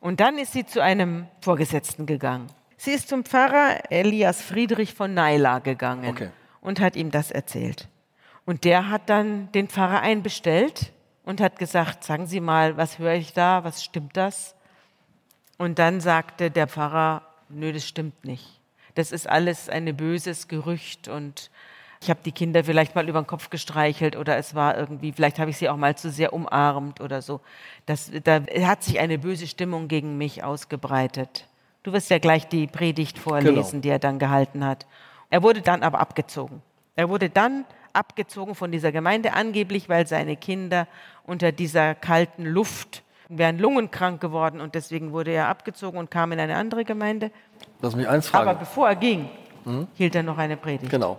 Und dann ist sie zu einem Vorgesetzten gegangen. Sie ist zum Pfarrer Elias Friedrich von Naila gegangen okay. und hat ihm das erzählt. Und der hat dann den Pfarrer einbestellt und hat gesagt, sagen Sie mal, was höre ich da, was stimmt das? Und dann sagte der Pfarrer, nö, das stimmt nicht. Das ist alles ein böses Gerücht und ich habe die Kinder vielleicht mal über den Kopf gestreichelt oder es war irgendwie, vielleicht habe ich sie auch mal zu sehr umarmt oder so. Das, da hat sich eine böse Stimmung gegen mich ausgebreitet. Du wirst ja gleich die Predigt vorlesen, genau. die er dann gehalten hat. Er wurde dann aber abgezogen. Er wurde dann abgezogen von dieser Gemeinde, angeblich, weil seine Kinder unter dieser kalten Luft wären lungenkrank geworden und deswegen wurde er abgezogen und kam in eine andere Gemeinde. Lass mich eins fragen. Aber bevor er ging, mhm. hielt er noch eine Predigt. Genau.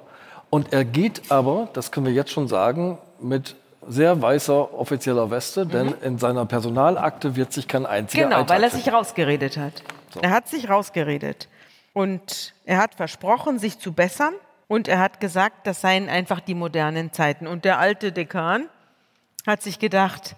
Und er geht aber, das können wir jetzt schon sagen, mit sehr weißer offizieller Weste, mhm. denn in seiner Personalakte wird sich kein einziger Genau, Eintrag weil er sich rausgeredet hat. So. Er hat sich rausgeredet. Und er hat versprochen, sich zu bessern. Und er hat gesagt, das seien einfach die modernen Zeiten. Und der alte Dekan hat sich gedacht,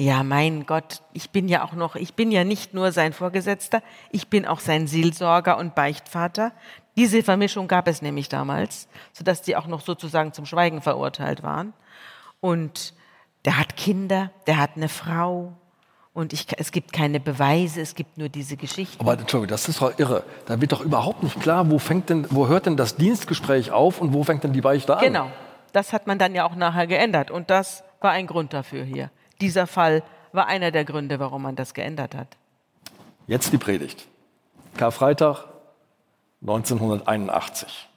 ja, mein Gott, ich bin ja auch noch, ich bin ja nicht nur sein Vorgesetzter, ich bin auch sein Seelsorger und Beichtvater. Diese Vermischung gab es nämlich damals, sodass die auch noch sozusagen zum Schweigen verurteilt waren. Und der hat Kinder, der hat eine Frau Und ich, es gibt keine Beweise, es gibt nur diese Geschichten. Aber Entschuldigung, das ist doch irre. Da wird doch überhaupt nicht klar, wo, fängt denn, wo hört denn das Dienstgespräch auf und wo fängt denn die Beichte an? Genau, das hat man dann ja auch nachher geändert. Und das war ein Grund dafür hier. Dieser Fall war einer der Gründe, warum man das geändert hat. Jetzt die Predigt. Karfreitag 1981.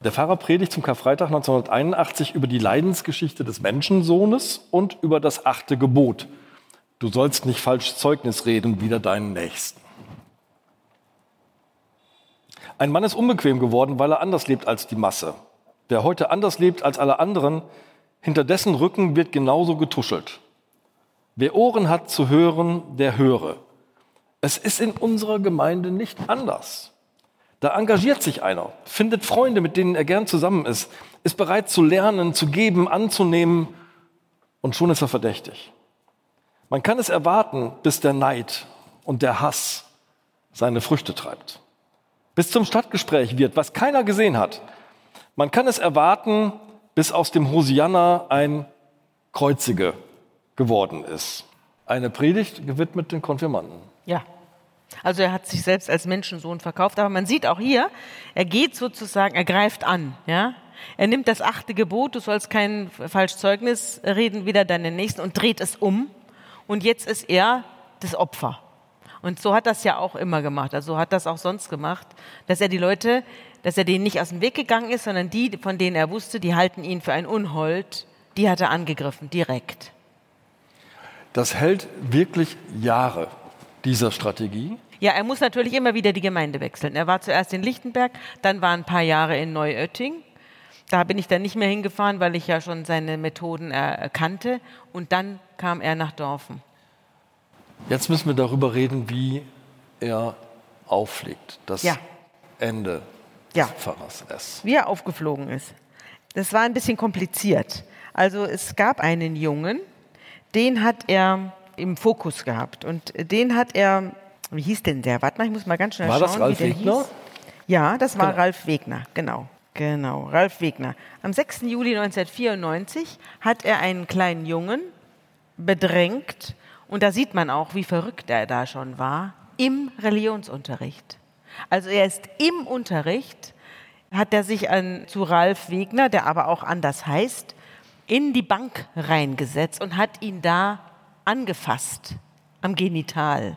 Der Pfarrer predigt zum Karfreitag 1981 über die Leidensgeschichte des Menschensohnes und über das achte Gebot. Du sollst nicht falsch Zeugnis reden wider deinen Nächsten. Ein Mann ist unbequem geworden, weil er anders lebt als die Masse. Wer heute anders lebt als alle anderen, hinter dessen Rücken wird genauso getuschelt. Wer Ohren hat zu hören, der höre. Es ist in unserer Gemeinde nicht anders. Da engagiert sich einer, findet Freunde, mit denen er gern zusammen ist, ist bereit zu lernen, zu geben, anzunehmen und schon ist er verdächtig. Man kann es erwarten, bis der Neid und der Hass seine Früchte treibt. Bis zum Stadtgespräch wird, was keiner gesehen hat. Man kann es erwarten, bis aus dem Hosianna ein Kreuzige geworden ist. Eine Predigt gewidmet den Konfirmanden. Ja. Also er hat sich selbst als Menschensohn verkauft, aber man sieht auch hier, er geht sozusagen, er greift an, ja. Er nimmt das achte Gebot, du sollst kein Falschzeugnis reden, wieder deinen Nächsten und dreht es um. Und jetzt ist er das Opfer. Und so hat das ja auch immer gemacht. Also hat das auch sonst gemacht, dass er die Leute, dass er denen nicht aus dem Weg gegangen ist, sondern die, von denen er wusste, die halten ihn für ein Unhold, die hat er angegriffen, direkt. Das hält wirklich Jahre dieser Strategie? Ja, er muss natürlich immer wieder die Gemeinde wechseln. Er war zuerst in Lichtenberg, dann war ein paar Jahre in Neuötting. Da bin ich dann nicht mehr hingefahren, weil ich ja schon seine Methoden erkannte. Und dann kam er nach Dorfen. Jetzt müssen wir darüber reden, wie er auffliegt. Das ja. Ende ja. Pfarrers S. Wie er aufgeflogen ist. Das war ein bisschen kompliziert. Also es gab einen Jungen, den hat er im Fokus gehabt. Und den hat er, wie hieß denn der? Warte mal, ich muss mal ganz schnell war schauen. War das Ralf Wegner? Hieß. Ja, das war genau. Ralf Wegner, genau. Genau, Ralf Wegner. Am 6. Juli 1994 hat er einen kleinen Jungen bedrängt, und da sieht man auch, wie verrückt er da schon war, im Religionsunterricht. Also er ist im Unterricht, hat er sich an, zu Ralf Wegner, der aber auch anders heißt, in die Bank reingesetzt und hat ihn da angefasst am Genital.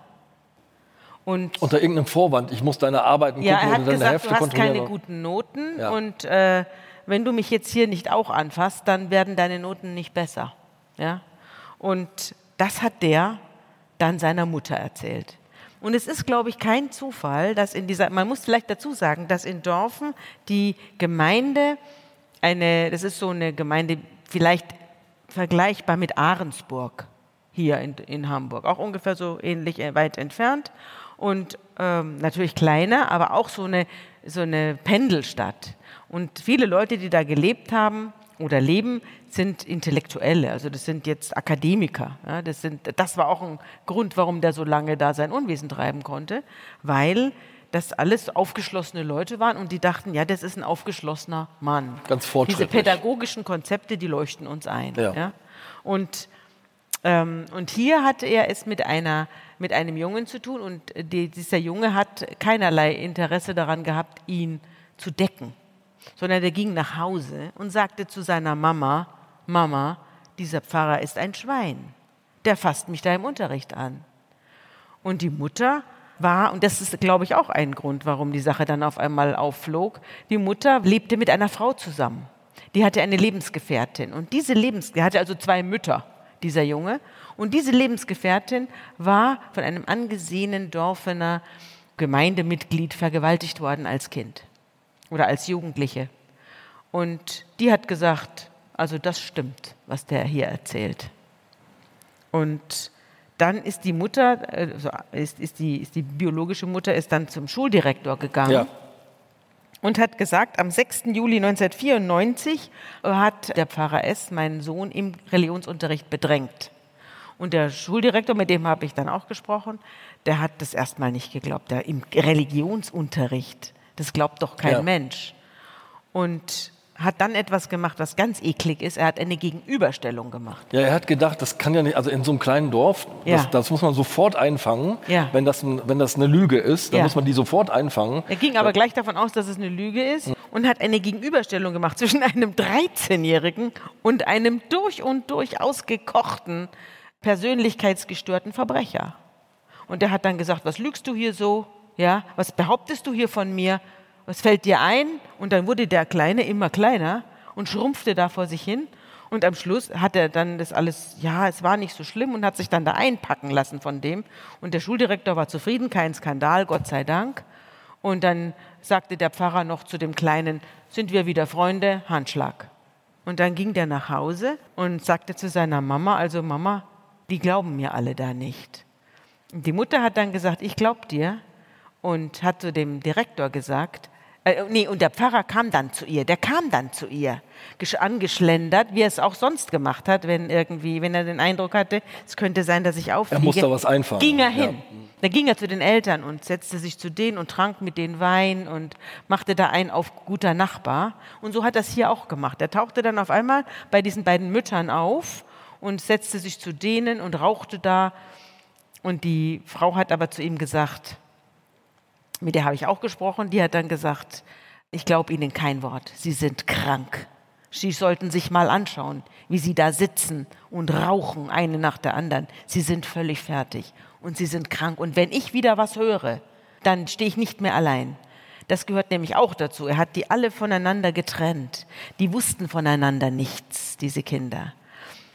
Und Unter irgendeinem Vorwand, ich muss deine Arbeiten ja, gucken er hat oder gesagt, Hefte du hast keine guten Noten ja. und äh, wenn du mich jetzt hier nicht auch anfasst, dann werden deine Noten nicht besser. Ja? Und das hat der dann seiner Mutter erzählt. Und es ist, glaube ich, kein Zufall, dass in dieser, man muss vielleicht dazu sagen, dass in Dorfen die Gemeinde eine, das ist so eine Gemeinde, vielleicht vergleichbar mit Ahrensburg hier in, in Hamburg, auch ungefähr so ähnlich äh, weit entfernt und ähm, natürlich kleiner, aber auch so eine, so eine Pendelstadt. Und viele Leute, die da gelebt haben oder leben, sind Intellektuelle, also das sind jetzt Akademiker. Ja, das, sind, das war auch ein Grund, warum der so lange da sein Unwesen treiben konnte, weil das alles aufgeschlossene Leute waren und die dachten, ja, das ist ein aufgeschlossener Mann. Ganz fortschrittlich. Diese pädagogischen Konzepte, die leuchten uns ein. Ja. ja? Und ähm, und hier hatte er es mit, einer, mit einem Jungen zu tun und die, dieser Junge hat keinerlei Interesse daran gehabt, ihn zu decken, sondern er ging nach Hause und sagte zu seiner Mama, Mama, dieser Pfarrer ist ein Schwein, der fasst mich da im Unterricht an. Und die Mutter war, und das ist, glaube ich, auch ein Grund, warum die Sache dann auf einmal aufflog, die Mutter lebte mit einer Frau zusammen. Die hatte eine Lebensgefährtin und diese Lebensgefährtin hatte also zwei Mütter dieser Junge. Und diese Lebensgefährtin war von einem angesehenen Dorfener Gemeindemitglied vergewaltigt worden als Kind oder als Jugendliche. Und die hat gesagt, also das stimmt, was der hier erzählt. Und dann ist die Mutter, also ist, ist, die, ist die biologische Mutter, ist dann zum Schuldirektor gegangen. Ja und hat gesagt, am 6. Juli 1994 hat der Pfarrer S. meinen Sohn im Religionsunterricht bedrängt. Und der Schuldirektor, mit dem habe ich dann auch gesprochen, der hat das erstmal nicht geglaubt. Der, Im Religionsunterricht, das glaubt doch kein ja. Mensch. Und hat dann etwas gemacht, was ganz eklig ist. Er hat eine Gegenüberstellung gemacht. Ja, er hat gedacht, das kann ja nicht, also in so einem kleinen Dorf, Ja. das, das muss man sofort einfangen. Ja. Wenn, das, wenn das eine Lüge ist, dann Ja. muss man die sofort einfangen. Er ging aber gleich davon aus, dass es eine Lüge ist und hat eine Gegenüberstellung gemacht zwischen einem 13-Jährigen und einem durch und durch ausgekochten, persönlichkeitsgestörten Verbrecher. Und er hat dann gesagt, was lügst du hier so? Ja, was behauptest du hier von mir? Was fällt dir ein? Und dann wurde der Kleine immer kleiner und schrumpfte da vor sich hin. Und am Schluss hat er dann das alles, ja, es war nicht so schlimm und hat sich dann da einpacken lassen von dem. Und der Schuldirektor war zufrieden, kein Skandal, Gott sei Dank. Und dann sagte der Pfarrer noch zu dem Kleinen, sind wir wieder Freunde? Handschlag. Und dann ging der nach Hause und sagte zu seiner Mama, also Mama, die glauben mir alle da nicht. Und die Mutter hat dann gesagt, ich glaub dir und hat zu dem Direktor gesagt, äh, nee, und der Pfarrer kam dann zu ihr, der kam dann zu ihr, gesch- angeschlendert, wie er es auch sonst gemacht hat, wenn irgendwie, wenn er den Eindruck hatte, es könnte sein, dass ich aufliege. muss da was einfangen. Ging er Ja. hin. Da ging er zu den Eltern und setzte sich zu denen und trank mit denen Wein und machte da einen auf guter Nachbar. Und so hat er es hier auch gemacht. Er tauchte dann auf einmal bei diesen beiden Müttern auf und setzte sich zu denen und rauchte da. Und die Frau hat aber zu ihm gesagt, mit der habe ich auch gesprochen, die hat dann gesagt, ich glaube Ihnen kein Wort, Sie sind krank. Sie sollten sich mal anschauen, wie Sie da sitzen und rauchen, eine nach der anderen. Sie sind völlig fertig und Sie sind krank. Und wenn ich wieder was höre, dann stehe ich nicht mehr allein. Das gehört nämlich auch dazu. Er hat die alle voneinander getrennt. Die wussten voneinander nichts, diese Kinder.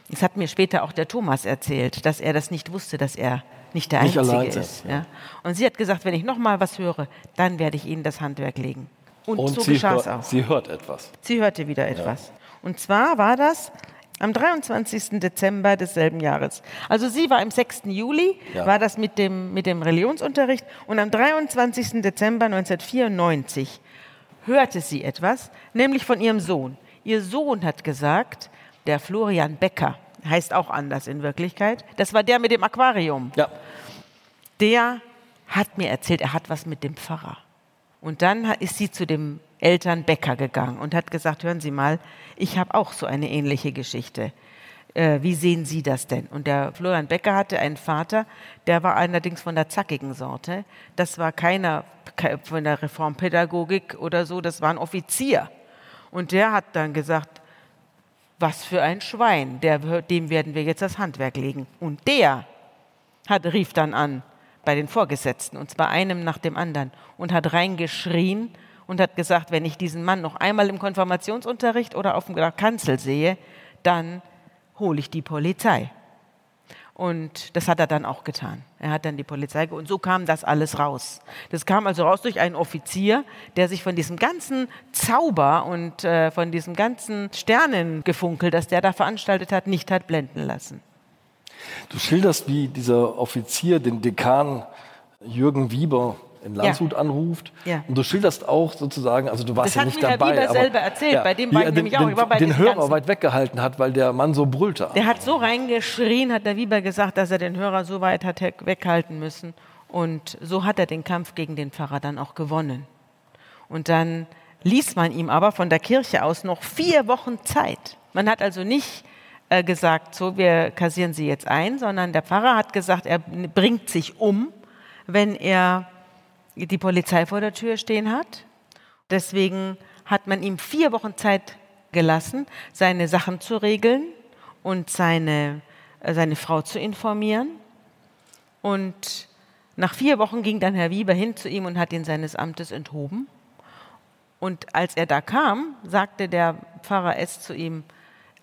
Das hat mir später auch der Thomas erzählt, dass er das nicht wusste, dass er nicht der Nicht Einzige ist. ist, Ja. Und sie hat gesagt, wenn ich noch mal was höre, dann werde ich Ihnen das Handwerk legen. Und, Und so sie, geschah es auch. sie hört etwas. Sie hörte wieder etwas. Und zwar war das am 23. Dezember desselben Jahres. Also sie war im 6. Juli, Ja. war das mit dem, mit dem Religionsunterricht. Und am 23. Dezember 1994 hörte sie etwas, nämlich von ihrem Sohn. Ihr Sohn hat gesagt, der Florian Becker, heißt auch anders in Wirklichkeit, das war der mit dem Aquarium Ja. Der hat mir erzählt, er hat was mit dem Pfarrer. Und dann ist sie zu dem Eltern Becker gegangen und hat gesagt, hören Sie mal, ich habe auch so eine ähnliche Geschichte. Äh, wie sehen Sie das denn? Und der Florian Becker hatte einen Vater, der war allerdings von der zackigen Sorte. Das war keiner ke- von der Reformpädagogik oder so, das war ein Offizier. Und der hat dann gesagt, was für ein Schwein, der, dem werden wir jetzt das Handwerk legen. Und der hat, rief dann an bei den Vorgesetzten, und zwar einem nach dem anderen, und hat reingeschrien und hat gesagt, wenn ich diesen Mann noch einmal im Konfirmationsunterricht oder auf der Kanzel sehe, dann hole ich die Polizei. Und das hat er dann auch getan. Er hat dann die Polizei und so kam das alles raus. Das kam also raus durch einen Offizier, der sich von diesem ganzen Zauber und äh, von diesem ganzen Sternengefunkel, das der da veranstaltet hat, nicht hat blenden lassen. Du schilderst, wie dieser Offizier den Dekan Jürgen Wieber in Landshut anruft. Ja. Und du schilderst auch sozusagen, also du warst Das ja hat nicht mir Herr dabei. Wieber aber, selber erzählt, bei dem war ich den, nämlich auch. Den, bei den Hörer ganzen- weit weggehalten hat, weil der Mann so brüllte. Der hat so reingeschrien, hat der Wieber gesagt, dass er den Hörer so weit hat weghalten müssen. Und so hat er den Kampf gegen den Pfarrer dann auch gewonnen. Und dann ließ man ihm aber von der Kirche aus noch vier Wochen Zeit. Man hat also nicht äh, gesagt, so, wir kassieren sie jetzt ein, sondern der Pfarrer hat gesagt, er bringt sich um, wenn er die Polizei vor der Tür stehen hat. Deswegen hat man ihm vier Wochen Zeit gelassen, seine Sachen zu regeln und seine, äh, seine Frau zu informieren. Und nach vier Wochen ging dann Herr Wieber hin zu ihm und hat ihn seines Amtes enthoben. Und als er da kam, sagte der Pfarrer S. zu ihm,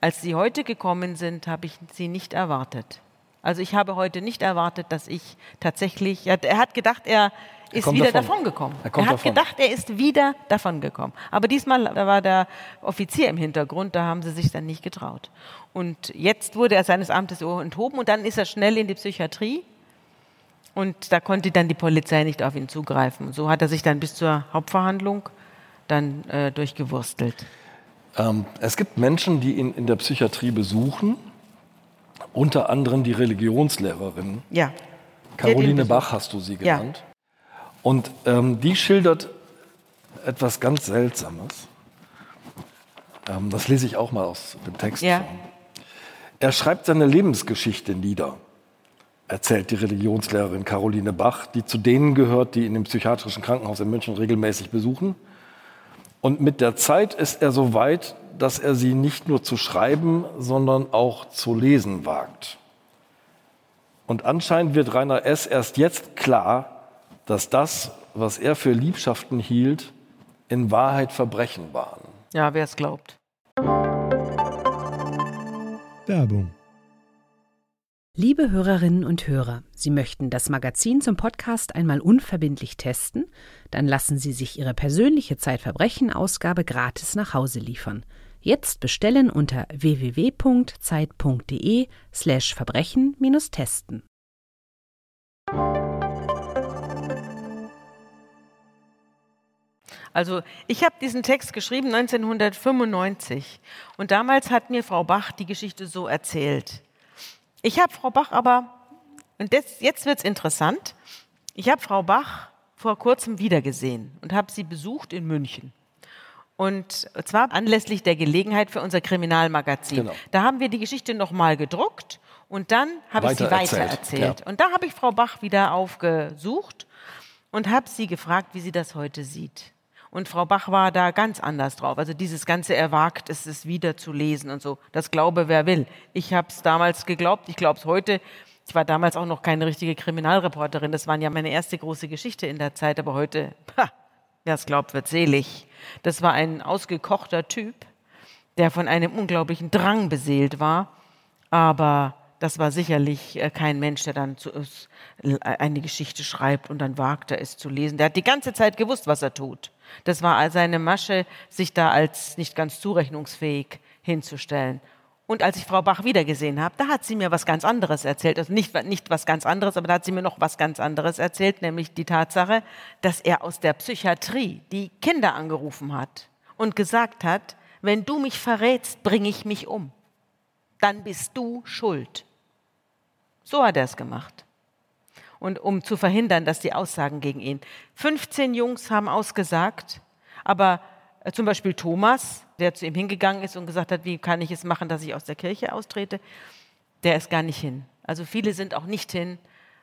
als Sie heute gekommen sind, habe ich Sie nicht erwartet. Also ich habe heute nicht erwartet, dass ich tatsächlich, er hat- er hat gedacht, er ist kommt wieder davon. davongekommen. Er kommt hat davon. gedacht, er ist wieder davongekommen. Aber diesmal da war der Offizier im Hintergrund, da haben sie sich dann nicht getraut. Und jetzt wurde er seines Amtes enthoben und dann ist er schnell in die Psychiatrie. Und da konnte dann die Polizei nicht auf ihn zugreifen. So hat er sich dann bis zur Hauptverhandlung dann äh, durchgewurstelt. Ähm, es gibt Menschen, die ihn in der Psychiatrie besuchen, unter anderem die Religionslehrerin. Ja. Caroline. Bach hast du sie Ja. genannt. Und ähm, die schildert etwas ganz Seltsames. Ähm, das lese ich auch mal aus dem Text Ja. Er schreibt seine Lebensgeschichte nieder, erzählt die Religionslehrerin Caroline Bach, die zu denen gehört, die ihn im psychiatrischen Krankenhaus in München regelmäßig besuchen. Und mit der Zeit ist er so weit, dass er sie nicht nur zu schreiben, sondern auch zu lesen wagt. Und anscheinend wird Rainer S. erst jetzt klar, dass das, was er für Liebschaften hielt, in Wahrheit Verbrechen waren. Ja, wer es glaubt. Werbung. Liebe Hörerinnen und Hörer, Sie möchten das Magazin zum Podcast einmal unverbindlich testen? Dann lassen Sie sich Ihre persönliche Zeitverbrechen-Ausgabe gratis nach Hause liefern. Jetzt bestellen unter www.zeit.de slash Verbrechen-testen. Also ich habe diesen Text geschrieben 1995 und damals hat mir Frau Bach die Geschichte so erzählt. Ich habe Frau Bach aber, und das, jetzt wird es interessant, ich habe Frau Bach vor kurzem wiedergesehen und habe sie besucht in München. Und zwar anlässlich der Gelegenheit für unser Kriminalmagazin. Genau. Da haben wir die Geschichte nochmal gedruckt und dann habe ich sie Weiter erzählt, weitererzählt. ja. Und da habe ich Frau Bach wieder aufgesucht und habe sie gefragt, wie sie das heute sieht. Und Frau Bach war da ganz anders drauf. Also dieses ganze Erwagt ist es wieder zu lesen und so. Das glaube wer will. Ich habe es damals geglaubt, ich glaube es heute. Ich war damals auch noch keine richtige Kriminalreporterin. Das war ja meine erste große Geschichte in der Zeit. Aber heute, wer es glaubt, wird selig. Das war ein ausgekochter Typ, der von einem unglaublichen Drang beseelt war. Aber das war sicherlich äh, kein Mensch, der dann zu, es- eine Geschichte schreibt und dann wagt er es zu lesen. Der hat die ganze Zeit gewusst, was er tut. Das war seine Masche, sich da als nicht ganz zurechnungsfähig hinzustellen. Und als ich Frau Bach wiedergesehen habe, da hat sie mir was ganz anderes erzählt. Also nicht, nicht was ganz anderes, aber da hat sie mir noch was ganz anderes erzählt, nämlich die Tatsache, dass er aus der Psychiatrie die Kinder angerufen hat und gesagt hat, wenn du mich verrätst, bringe ich mich um. Dann bist du schuld. So hat er es gemacht. Und um zu verhindern, dass die Aussagen gegen ihn. 15 Jungs haben ausgesagt, aber zum Beispiel Thomas, der zu ihm hingegangen ist und gesagt hat, wie kann ich es machen, dass ich aus der Kirche austrete, der ist gar nicht hin. Also viele sind auch nicht hin,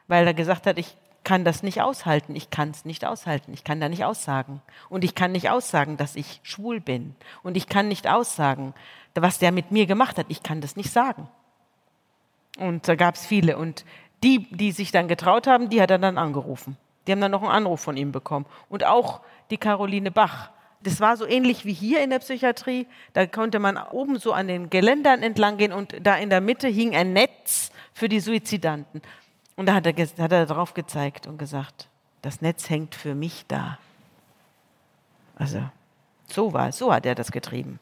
weil er gesagt hat, ich kann das nicht aushalten, ich kann es nicht aushalten, ich kann da nicht aussagen. Und ich kann nicht aussagen, dass ich schwul bin. Und ich kann nicht aussagen, was der mit mir gemacht hat, ich kann das nicht sagen. Und da gab es viele. Und die, die sich dann getraut haben, die hat er dann angerufen. Die haben dann noch einen Anruf von ihm bekommen. Und auch die Caroline Bach. Das war so ähnlich wie hier in der Psychiatrie. Da konnte man oben so an den Geländern entlang gehen und da in der Mitte hing ein Netz für die Suizidanten. Und da hat er, hat er drauf gezeigt und gesagt, das Netz hängt für mich da. Also, so war es, so hat er das getrieben.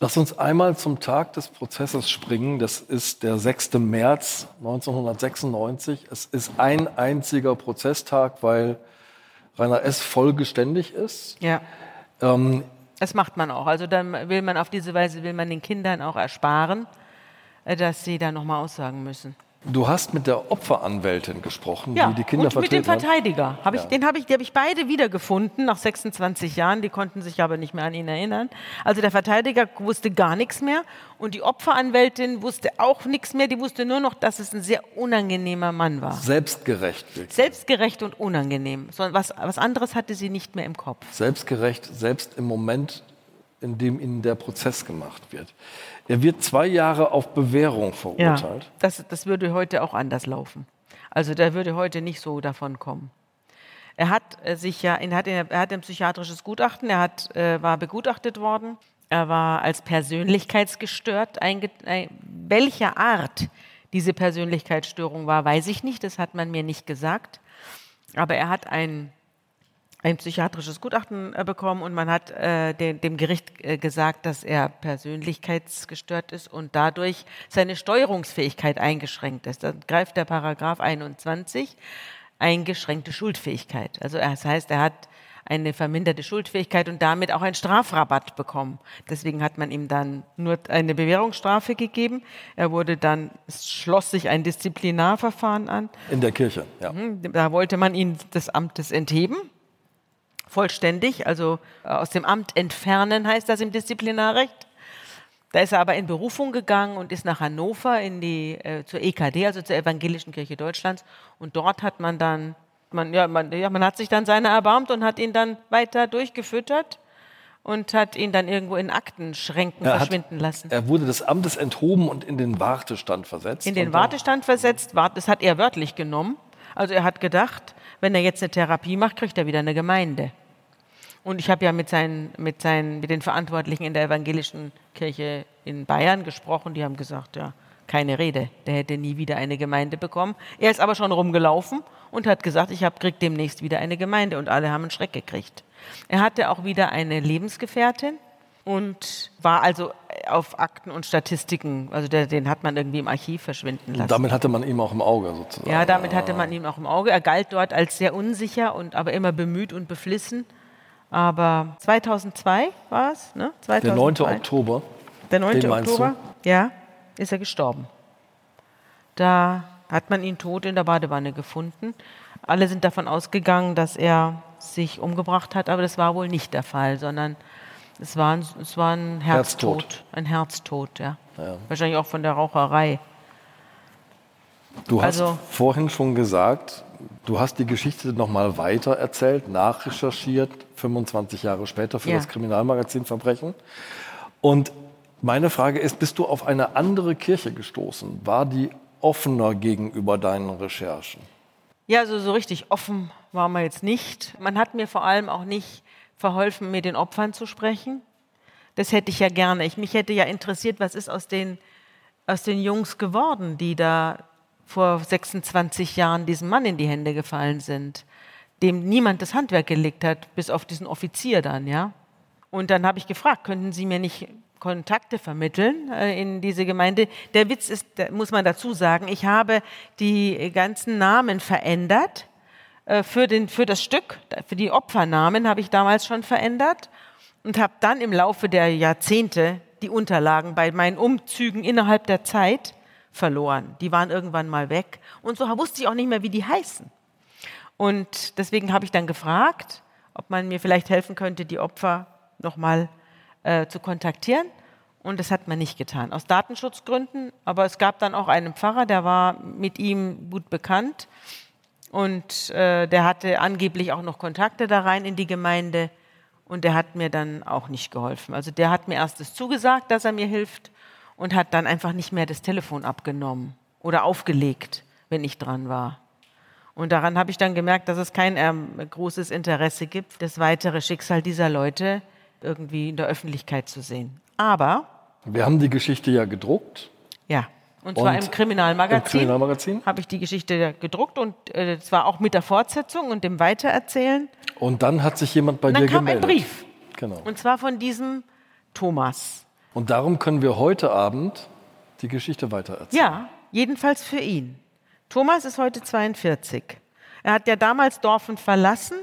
Lass uns einmal zum Tag des Prozesses springen. Das ist der 6. März 1996. Es ist ein einziger Prozesstag, weil Rainer S. vollgeständig ist. Ja. Ähm, Das macht man auch. Also dann will man auf diese Weise will man den Kindern auch ersparen, äh, dass sie da nochmal aussagen müssen. Du hast mit der Opferanwältin gesprochen, Ja, die die Kinder und mit dem. Verteidiger. Hab ich, Ja. den habe ich, die habe ich beide wiedergefunden nach 26 Jahren. Die konnten sich aber nicht mehr an ihn erinnern. Also der Verteidiger wusste gar nichts mehr und die Opferanwältin wusste auch nichts mehr. Die wusste nur noch, dass es ein sehr unangenehmer Mann war. Selbstgerecht. Selbstgerecht und unangenehm. So, Was, was anderes hatte sie nicht mehr im Kopf. Selbstgerecht, selbst im Moment, in dem ihnen der Prozess gemacht wird. Er wird zwei Jahre auf Bewährung verurteilt. das, das würde heute auch anders laufen. Also der würde heute nicht so davon kommen. Er hat äh, sich ja, er hat, er hat ein psychiatrisches Gutachten, er hat, äh, war begutachtet worden. Er war als persönlichkeitsgestört. Einge ein, welcher Art diese Persönlichkeitsstörung war, weiß ich nicht. Das hat man mir nicht gesagt. Aber er hat ein ein psychiatrisches Gutachten äh, bekommen und man hat äh, de, dem Gericht äh, gesagt, dass er persönlichkeitsgestört ist und dadurch seine Steuerungsfähigkeit eingeschränkt ist. Dann greift der Paragraph 21 eingeschränkte Schuldfähigkeit. Also das heißt, er hat eine verminderte Schuldfähigkeit und damit auch einen Strafrabatt bekommen. Deswegen hat man ihm dann nur eine Bewährungsstrafe gegeben. Er wurde dann, es schloss sich ein Disziplinarverfahren an. In der Kirche, ja. Da wollte man ihn des Amtes entheben vollständig, also äh, aus dem Amt entfernen heißt das im Disziplinarrecht. Da ist er aber in Berufung gegangen und ist nach Hannover in die, äh, zur EKD, also zur Evangelischen Kirche Deutschlands. Und dort hat man dann, man, ja, man, ja, man hat sich dann seiner erbarmt und hat ihn dann weiter durchgefüttert und hat ihn dann irgendwo in Aktenschränken Er hat- verschwinden lassen. Er wurde des Amtes enthoben und in den Wartestand versetzt. In den Wartestand versetzt, das hat er wörtlich genommen. Also er hat gedacht, wenn er jetzt eine Therapie macht, kriegt er wieder eine Gemeinde. Und ich habe ja mit, seinen, mit, seinen, mit den Verantwortlichen in der evangelischen Kirche in Bayern gesprochen. Die haben gesagt, ja, keine Rede. Der hätte nie wieder eine Gemeinde bekommen. Er ist aber schon rumgelaufen und hat gesagt, ich hab, krieg demnächst wieder eine Gemeinde. Und alle haben einen Schreck gekriegt. Er hatte auch wieder eine Lebensgefährtin und war also auf Akten und Statistiken, also der, den hat man irgendwie im Archiv verschwinden lassen. Und damit hatte man ihn auch im Auge sozusagen. Ja, damit hatte man ihn auch im Auge. Er galt dort als sehr unsicher und aber immer bemüht und beflissen. Aber 2002 war es, ne? 2002. Der 9. Oktober. Der 9. Den Oktober, ja, ist er gestorben. Da hat man ihn tot in der Badewanne gefunden. Alle sind davon ausgegangen, dass er sich umgebracht hat, aber das war wohl nicht der Fall, sondern es war ein, es war ein Herztod. Herztod. Ein Herztod, ja. Wahrscheinlich auch von der Raucherei. Du hast Also- vorhin schon gesagt, du hast die Geschichte nochmal weiter erzählt, nachrecherchiert, 25 Jahre später für Ja. das Kriminalmagazin Verbrechen. Und meine Frage ist, bist du auf eine andere Kirche gestoßen? War die offener gegenüber deinen Recherchen? Ja, also so richtig offen war man jetzt nicht. Man hat mir vor allem auch nicht verholfen, mit den Opfern zu sprechen. Das hätte ich ja gerne. Ich, mich hätte ja interessiert, was ist aus den, aus den Jungs geworden, die da vor 26 Jahren diesem Mann in die Hände gefallen sind, dem niemand das Handwerk gelegt hat, bis auf diesen Offizier dann, ja. Und dann habe ich gefragt, könnten Sie mir nicht Kontakte vermitteln äh, in diese Gemeinde? Der Witz ist, muss man dazu sagen, ich habe die ganzen Namen verändert. Äh, für, den, für das Stück, für die Opfernamen habe ich damals schon verändert und habe dann im Laufe der Jahrzehnte die Unterlagen bei meinen Umzügen innerhalb der Zeit verloren. Die waren irgendwann mal weg. Und so wusste ich auch nicht mehr, wie die heißen. Und deswegen habe ich dann gefragt, ob man mir vielleicht helfen könnte, die Opfer nochmal äh, zu kontaktieren. Und das hat man nicht getan, aus Datenschutzgründen. Aber es gab dann auch einen Pfarrer, der war mit ihm gut bekannt. Und äh, der hatte angeblich auch noch Kontakte da rein in die Gemeinde. Und der hat mir dann auch nicht geholfen. Also der hat mir erst zugesagt, dass er mir hilft und hat dann einfach nicht mehr das Telefon abgenommen oder aufgelegt, wenn ich dran war. Und daran habe ich dann gemerkt, dass es kein ähm, großes Interesse gibt, das weitere Schicksal dieser Leute irgendwie in der Öffentlichkeit zu sehen. Aber, Wir haben die Geschichte ja gedruckt ja, und zwar Und im im Kriminalmagazin, Kriminalmagazin. habe ich die Geschichte gedruckt und äh, zwar auch mit der Fortsetzung und dem Weitererzählen. Und dann hat sich jemand bei Und dann dir kam ein gemeldet. Brief. Genau. Und zwar von diesem Thomas. Und darum können wir heute Abend die Geschichte weitererzählen. Ja, jedenfalls für ihn. Thomas ist heute 42. Er hat ja damals Dorfen verlassen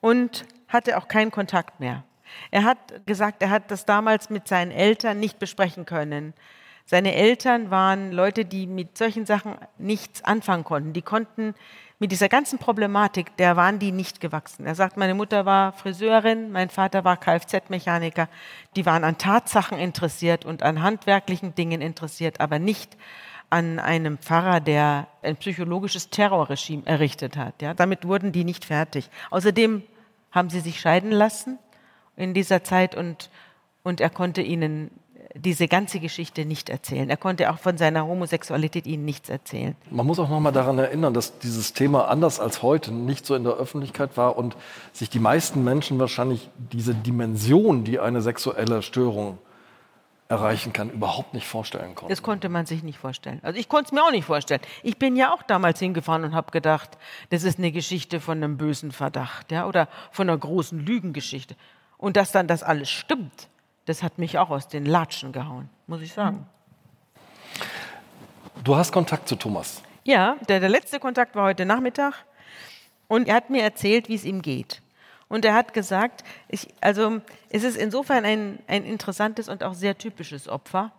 und hatte auch keinen Kontakt mehr. Er hat gesagt, er hat das damals mit seinen Eltern nicht besprechen können. Seine Eltern waren Leute, die mit solchen Sachen nichts anfangen konnten. Die konnten mit dieser ganzen Problematik, der waren die nicht gewachsen. Er sagt, meine Mutter war Friseurin, mein Vater war Kfz-Mechaniker. Die waren an Tatsachen interessiert und an handwerklichen Dingen interessiert, aber nicht an einem Pfarrer, der ein psychologisches Terrorregime errichtet hat. Ja, damit wurden die nicht fertig. Außerdem haben sie sich scheiden lassen in dieser Zeit und, und er konnte ihnen diese ganze Geschichte nicht erzählen. Er konnte auch von seiner Homosexualität ihnen nichts erzählen. Man muss auch noch mal daran erinnern, dass dieses Thema anders als heute nicht so in der Öffentlichkeit war und sich die meisten Menschen wahrscheinlich diese Dimension, die eine sexuelle Störung erreichen kann, überhaupt nicht vorstellen konnten. Das konnte man sich nicht vorstellen. Also ich konnte es mir auch nicht vorstellen. Ich bin ja auch damals hingefahren und habe gedacht, das ist eine Geschichte von einem bösen Verdacht, ja, oder von einer großen Lügengeschichte. Und dass dann das alles stimmt, das hat mich auch aus den Latschen gehauen, muss ich sagen. Du hast Kontakt zu Thomas. Ja, der, der letzte Kontakt war heute Nachmittag und er hat mir erzählt, wie es ihm geht. Und er hat gesagt, ich, also es ist insofern ein, ein interessantes und auch sehr typisches Opfer,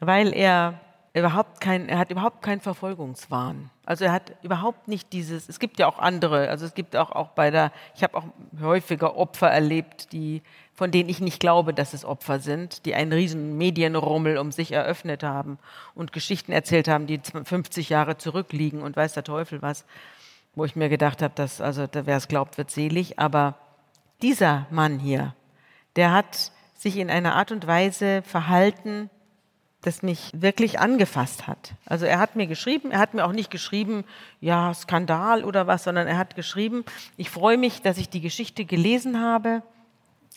weil er überhaupt kein, er hat überhaupt keinen Verfolgungswahn. Also er hat überhaupt nicht dieses, es gibt ja auch andere, also es gibt auch, auch bei der, ich habe auch häufiger Opfer erlebt, die, von denen ich nicht glaube, dass es Opfer sind, die einen riesen Medienrummel um sich eröffnet haben und Geschichten erzählt haben, die 50 Jahre zurückliegen und weiß der Teufel was, wo ich mir gedacht habe, dass, also wer es glaubt, wird selig. Aber dieser Mann hier, der hat sich in einer Art und Weise verhalten, das mich wirklich angefasst hat. Also er hat mir geschrieben, er hat mir auch nicht geschrieben, ja, Skandal oder was, sondern er hat geschrieben, ich freue mich, dass ich die Geschichte gelesen habe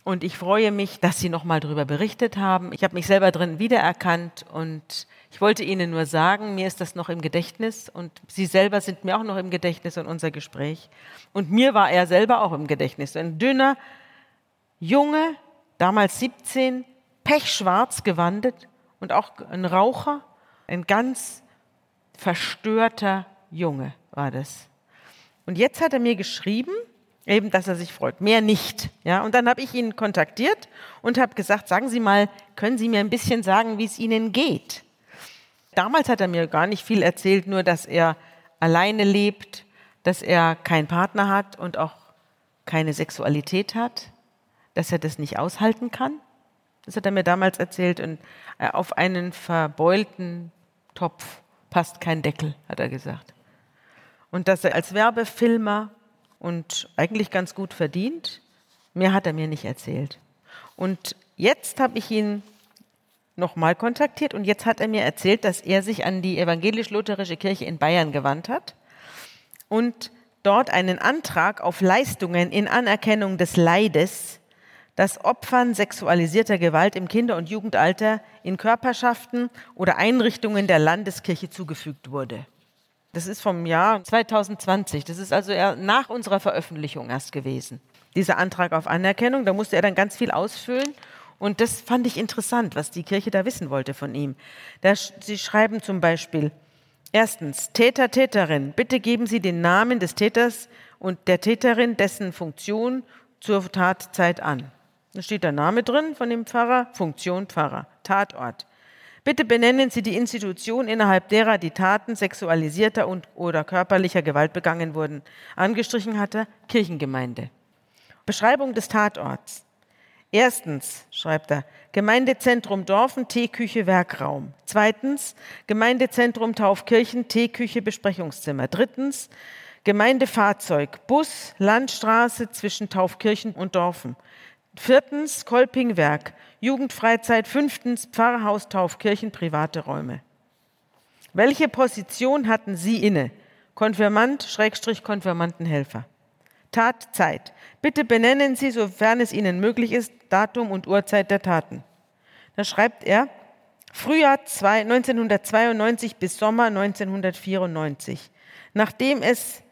und ich freue mich, dass Sie nochmal darüber berichtet haben. Ich habe mich selber drin wiedererkannt und ich wollte Ihnen nur sagen, mir ist das noch im Gedächtnis und Sie selber sind mir auch noch im Gedächtnis und unser Gespräch. Und mir war er selber auch im Gedächtnis. Ein dünner, Junge, damals 17, pechschwarz gewandet, und auch ein Raucher, ein ganz verstörter Junge war das. Und jetzt hat er mir geschrieben, eben, dass er sich freut, mehr nicht. Ja, und dann habe ich ihn kontaktiert und habe gesagt, sagen Sie mal, können Sie mir ein bisschen sagen, wie es Ihnen geht? Damals hat er mir gar nicht viel erzählt, nur dass er alleine lebt, dass er keinen Partner hat und auch keine Sexualität hat, dass er das nicht aushalten kann. Das hat er mir damals erzählt. Und äh, auf einen verbeulten Topf passt kein Deckel, hat er gesagt. Und dass er als Werbefilmer und eigentlich ganz gut verdient, mehr hat er mir nicht erzählt. Und jetzt habe ich ihn nochmal kontaktiert und jetzt hat er mir erzählt, dass er sich an die evangelisch-lutherische Kirche in Bayern gewandt hat und dort einen Antrag auf Leistungen in Anerkennung des Leides dass Opfern sexualisierter Gewalt im Kinder- und Jugendalter in Körperschaften oder Einrichtungen der Landeskirche zugefügt wurde. Das ist vom Jahr 2020. Das ist also nach unserer Veröffentlichung erst gewesen. Dieser Antrag auf Anerkennung, da musste er dann ganz viel ausfüllen. Und das fand ich interessant, was die Kirche da wissen wollte von ihm. Da, sie schreiben zum Beispiel, erstens, Täter, Täterin, bitte geben Sie den Namen des Täters und der Täterin, dessen Funktion zur Tatzeit an. Da steht der Name drin von dem Pfarrer, Funktion Pfarrer, Tatort. Bitte benennen Sie die Institution, innerhalb derer die Taten sexualisierter und oder körperlicher Gewalt begangen wurden. Angestrichen hat er Kirchengemeinde. Beschreibung des Tatorts. Erstens, schreibt er, Gemeindezentrum Dorfen, Teeküche, Werkraum. Zweitens, Gemeindezentrum Taufkirchen, Teeküche, Besprechungszimmer. Drittens, Gemeindefahrzeug, Bus, Landstraße zwischen Taufkirchen und Dorfen. Viertens Kolpingwerk, Jugendfreizeit. Fünftens Pfarrhaus, Taufkirchen, private Räume. Welche Position hatten Sie inne? Konfirmand, Schrägstrich, Konfirmandenhelfer. Tatzeit. Bitte benennen Sie, sofern es Ihnen möglich ist, Datum und Uhrzeit der Taten. Da schreibt er, Frühjahr 1992 bis Sommer 1994. Nachdem es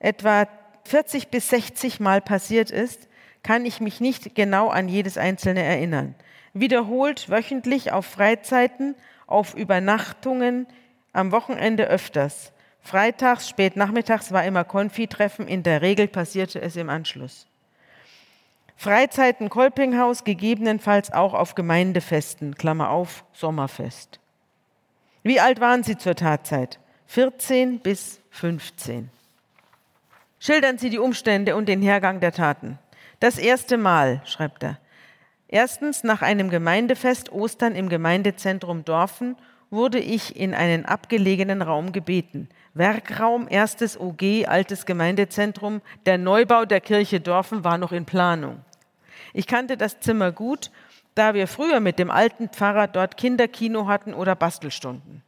etwa 40 bis 60 Mal passiert ist, kann ich mich nicht genau an jedes einzelne erinnern. Wiederholt wöchentlich auf Freizeiten, auf Übernachtungen, am Wochenende öfters. Freitags, spät nachmittags war immer Konfitreffen, in der Regel passierte es im Anschluss. Freizeiten Kolpinghaus, gegebenenfalls auch auf Gemeindefesten, Klammer auf, Sommerfest. Wie alt waren Sie zur Tatzeit? 14 bis 15. Schildern Sie die Umstände und den Hergang der Taten. Das erste Mal, schreibt er. Erstens, nach einem Gemeindefest Ostern im Gemeindezentrum Dorfen wurde ich in einen abgelegenen Raum gebeten. Werkraum, erstes OG, altes Gemeindezentrum. Der Neubau der Kirche Dorfen war noch in Planung. Ich kannte das Zimmer gut, da wir früher mit dem alten Pfarrer dort Kinderkino hatten oder Bastelstunden.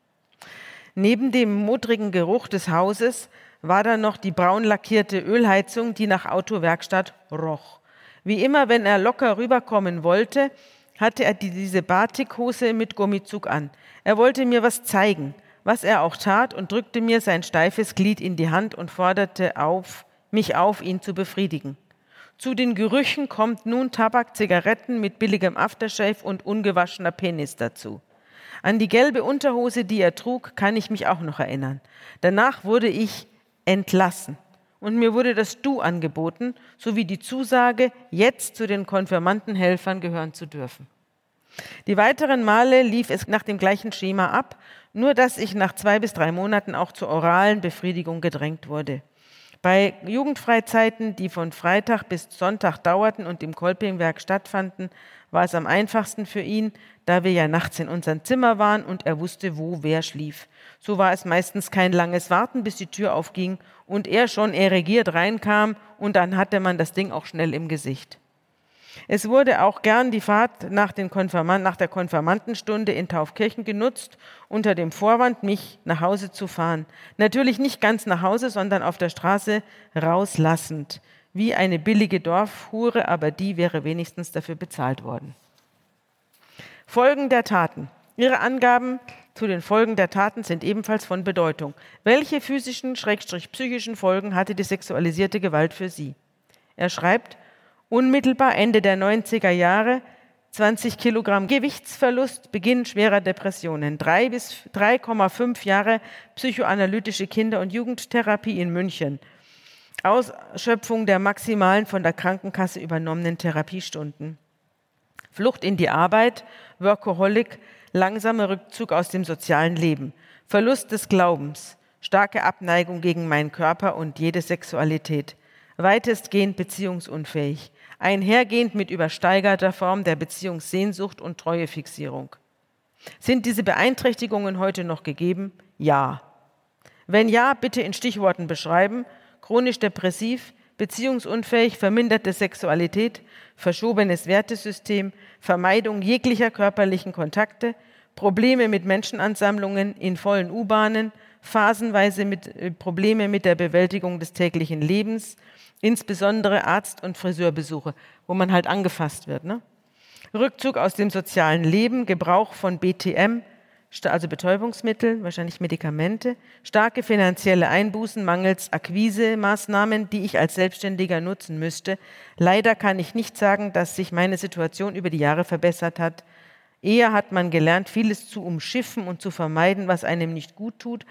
Neben dem modrigen Geruch des Hauses war da noch die braun lackierte Ölheizung, die nach Autowerkstatt roch. Wie immer, wenn er locker rüberkommen wollte, hatte er diese Batikhose mit Gummizug an. Er wollte mir was zeigen, was er auch tat und drückte mir sein steifes Glied in die Hand und forderte auf, mich auf, ihn zu befriedigen. Zu den Gerüchen kommt nun Tabak, Zigaretten mit billigem Aftershave und ungewaschener Penis dazu. An die gelbe Unterhose, die er trug, kann ich mich auch noch erinnern. Danach wurde ich entlassen und mir wurde das Du angeboten, sowie die Zusage, jetzt zu den Konfirmandenhelfern gehören zu dürfen. Die weiteren Male lief es nach dem gleichen Schema ab, nur dass ich nach zwei bis drei Monaten auch zur oralen Befriedigung gedrängt wurde. Bei Jugendfreizeiten, die von Freitag bis Sonntag dauerten und im Kolpingwerk stattfanden, war es am einfachsten für ihn, da wir ja nachts in unserem Zimmer waren und er wusste, wo wer schlief. So war es meistens kein langes Warten, bis die Tür aufging und er schon erregiert reinkam und dann hatte man das Ding auch schnell im Gesicht. Es wurde auch gern die Fahrt nach, nach, der Konfirmandenstunde in Taufkirchen genutzt, unter dem Vorwand, mich nach Hause zu fahren. Natürlich nicht ganz nach Hause, sondern auf der Straße rauslassend. Wie eine billige Dorfhure, aber die wäre wenigstens dafür bezahlt worden. Folgen der Taten. Ihre Angaben zu den Folgen der Taten sind ebenfalls von Bedeutung. Welche physischen, schrägstrich psychischen Folgen hatte die sexualisierte Gewalt für Sie? Er schreibt, Unmittelbar Ende der 90er Jahre 20 Kilogramm Gewichtsverlust, Beginn schwerer Depressionen, drei bis 3,5 Jahre psychoanalytische Kinder- und Jugendtherapie in München, Ausschöpfung der maximalen von der Krankenkasse übernommenen Therapiestunden, Flucht in die Arbeit, Workaholic, langsamer Rückzug aus dem sozialen Leben, Verlust des Glaubens, starke Abneigung gegen meinen Körper und jede Sexualität, weitestgehend beziehungsunfähig, einhergehend mit übersteigerter Form der Beziehungssehnsucht und Treuefixierung. Sind diese Beeinträchtigungen heute noch gegeben? Ja. Wenn ja, bitte in Stichworten beschreiben. Chronisch depressiv, beziehungsunfähig, verminderte Sexualität, verschobenes Wertesystem, Vermeidung jeglicher körperlichen Kontakte, Probleme mit Menschenansammlungen in vollen U-Bahnen, phasenweise mit, äh, Probleme mit der Bewältigung des täglichen Lebens, insbesondere Arzt- und Friseurbesuche, wo man halt angefasst wird. Ne? Rückzug aus dem sozialen Leben, Gebrauch von BTM, also Betäubungsmittel, wahrscheinlich Medikamente, starke finanzielle Einbußen mangels Akquise-Maßnahmen, die ich als Selbstständiger nutzen müsste. Leider kann ich nicht sagen, dass sich meine Situation über die Jahre verbessert hat. Eher hat man gelernt, vieles zu umschiffen und zu vermeiden, was einem nicht gut tut.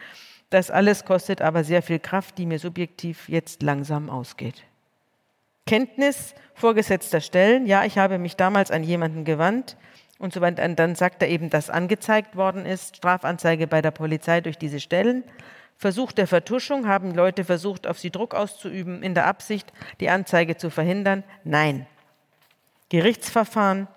Das alles kostet aber sehr viel Kraft, die mir subjektiv jetzt langsam ausgeht. Kenntnis vorgesetzter Stellen. Ja, ich habe mich damals an jemanden gewandt und so weiter. Und dann sagt er eben, dass angezeigt worden ist, Strafanzeige bei der Polizei durch diese Stellen. Versuch der Vertuschung haben Leute versucht, auf sie Druck auszuüben, in der Absicht, die Anzeige zu verhindern. Nein. Gerichtsverfahren.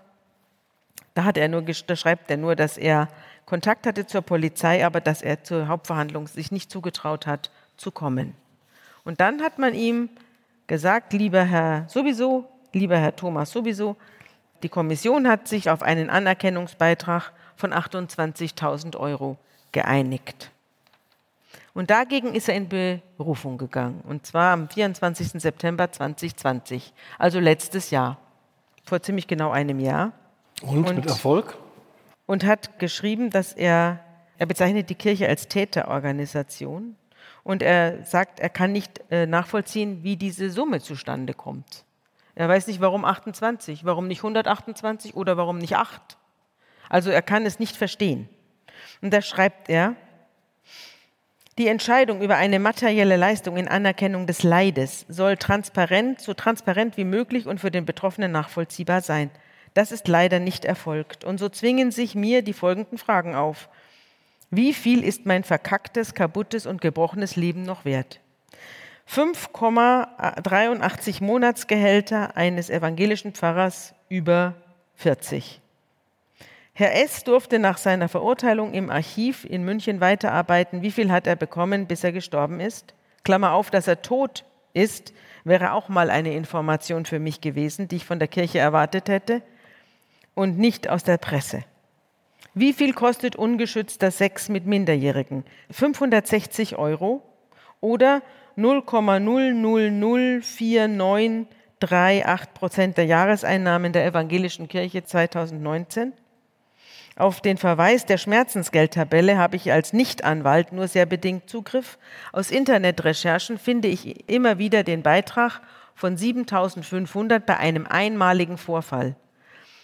Da, hat er nur, da schreibt er nur, dass er Kontakt hatte zur Polizei, aber dass er zur Hauptverhandlung sich nicht zugetraut hat, zu kommen. Und dann hat man ihm gesagt, lieber Herr sowieso, lieber Herr Thomas sowieso, die Kommission hat sich auf einen Anerkennungsbeitrag von 28.000 Euro geeinigt. Und dagegen ist er in Berufung gegangen, und zwar am 24. September 2020, also letztes Jahr, vor ziemlich genau einem Jahr. Und, und mit Erfolg? und hat geschrieben, dass er, er bezeichnet die Kirche als Täterorganisation und er sagt, er kann nicht äh, nachvollziehen, wie diese Summe zustande kommt. Er weiß nicht, warum 28, warum nicht 128 oder warum nicht 8. Also er kann es nicht verstehen. Und da schreibt er, die Entscheidung über eine materielle Leistung in Anerkennung des Leides soll transparent, so transparent wie möglich und für den Betroffenen nachvollziehbar sein. Das ist leider nicht erfolgt. Und so zwingen sich mir die folgenden Fragen auf. Wie viel ist mein verkacktes, kaputtes und gebrochenes Leben noch wert? 5,83 Monatsgehälter eines evangelischen Pfarrers über 40. Herr S. durfte nach seiner Verurteilung im Archiv in München weiterarbeiten. Wie viel hat er bekommen, bis er gestorben ist? Klammer auf, dass er tot ist, wäre auch mal eine Information für mich gewesen, die ich von der Kirche erwartet hätte und nicht aus der Presse. Wie viel kostet ungeschützter Sex mit Minderjährigen? 560 Euro oder 0,0004938 Prozent der Jahreseinnahmen der evangelischen Kirche 2019? Auf den Verweis der Schmerzensgeldtabelle habe ich als Nichtanwalt nur sehr bedingt Zugriff. Aus Internetrecherchen finde ich immer wieder den Beitrag von 7500 bei einem einmaligen Vorfall.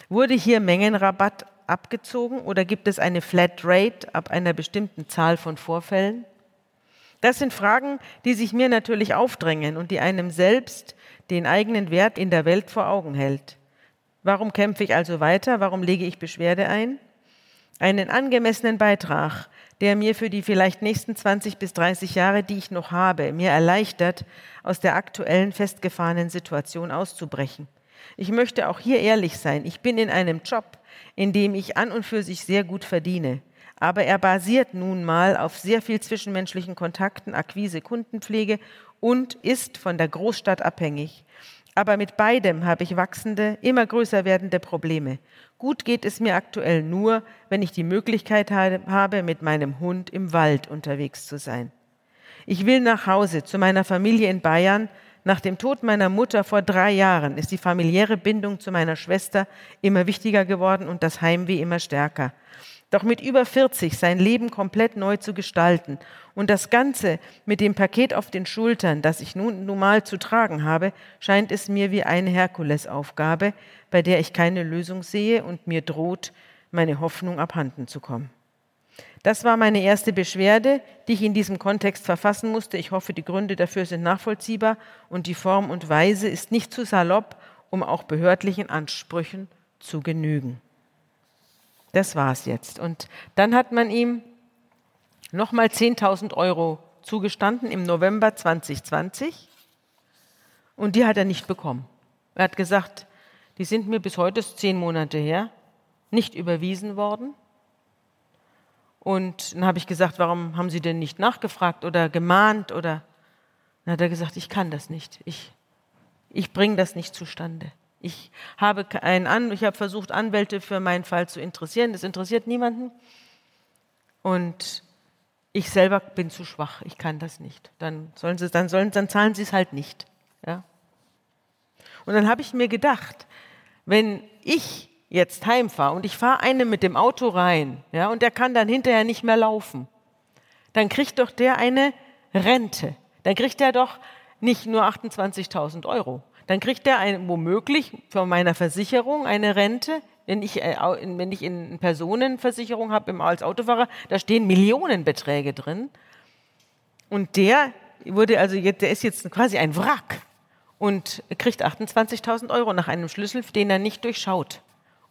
Wurde hier Mengenrabatt abgezogen oder gibt es eine Flat Rate ab einer bestimmten Zahl von Vorfällen? Das sind Fragen, die sich mir natürlich aufdrängen und die einem selbst den eigenen Wert in der Welt vor Augen hält. Warum kämpfe ich also weiter? Warum lege ich Beschwerde ein? Einen angemessenen Beitrag, der mir für die vielleicht nächsten 20 bis 30 Jahre, die ich noch habe, mir erleichtert, aus der aktuellen festgefahrenen Situation auszubrechen. Ich möchte auch hier ehrlich sein. Ich bin in einem Job, in dem ich an und für sich sehr gut verdiene. Aber er basiert nun mal auf sehr viel zwischenmenschlichen Kontakten, Akquise, Kundenpflege und ist von der Großstadt abhängig. Aber mit beidem habe ich wachsende, immer größer werdende Probleme. Gut geht es mir aktuell nur, wenn ich die Möglichkeit habe, mit meinem Hund im Wald unterwegs zu sein. Ich will nach Hause zu meiner Familie in Bayern. Nach dem Tod meiner Mutter vor drei Jahren ist die familiäre Bindung zu meiner Schwester immer wichtiger geworden und das Heimweh immer stärker. Doch mit über 40 sein Leben komplett neu zu gestalten und das Ganze mit dem Paket auf den Schultern, das ich nun normal zu tragen habe, scheint es mir wie eine Herkulesaufgabe, bei der ich keine Lösung sehe und mir droht, meine Hoffnung abhanden zu kommen. Das war meine erste Beschwerde, die ich in diesem Kontext verfassen musste. Ich hoffe, die Gründe dafür sind nachvollziehbar und die Form und Weise ist nicht zu salopp, um auch behördlichen Ansprüchen zu genügen. Das war's jetzt. Und dann hat man ihm nochmal 10.000 Euro zugestanden im November 2020 und die hat er nicht bekommen. Er hat gesagt, die sind mir bis heute, zehn Monate her, nicht überwiesen worden. Und dann habe ich gesagt, warum haben Sie denn nicht nachgefragt oder gemahnt oder dann hat er gesagt, ich kann das nicht. Ich, ich bringe das nicht zustande. Ich habe, ein An ich habe versucht, Anwälte für meinen Fall zu interessieren. Das interessiert niemanden. Und ich selber bin zu schwach. Ich kann das nicht. Dann, sollen sie, dann, sollen, dann zahlen sie es halt nicht. Ja? Und dann habe ich mir gedacht, wenn ich jetzt heimfahre und ich fahre einem mit dem Auto rein, ja, und der kann dann hinterher nicht mehr laufen, dann kriegt doch der eine Rente. Dann kriegt er doch nicht nur 28.000 Euro, dann kriegt er ein, womöglich von meiner Versicherung eine Rente. Wenn ich, äh, wenn ich in Personenversicherung habe als Autofahrer, da stehen Millionenbeträge drin. Und der wurde also, der ist jetzt quasi ein Wrack und kriegt 28.000 Euro nach einem Schlüssel, den er nicht durchschaut.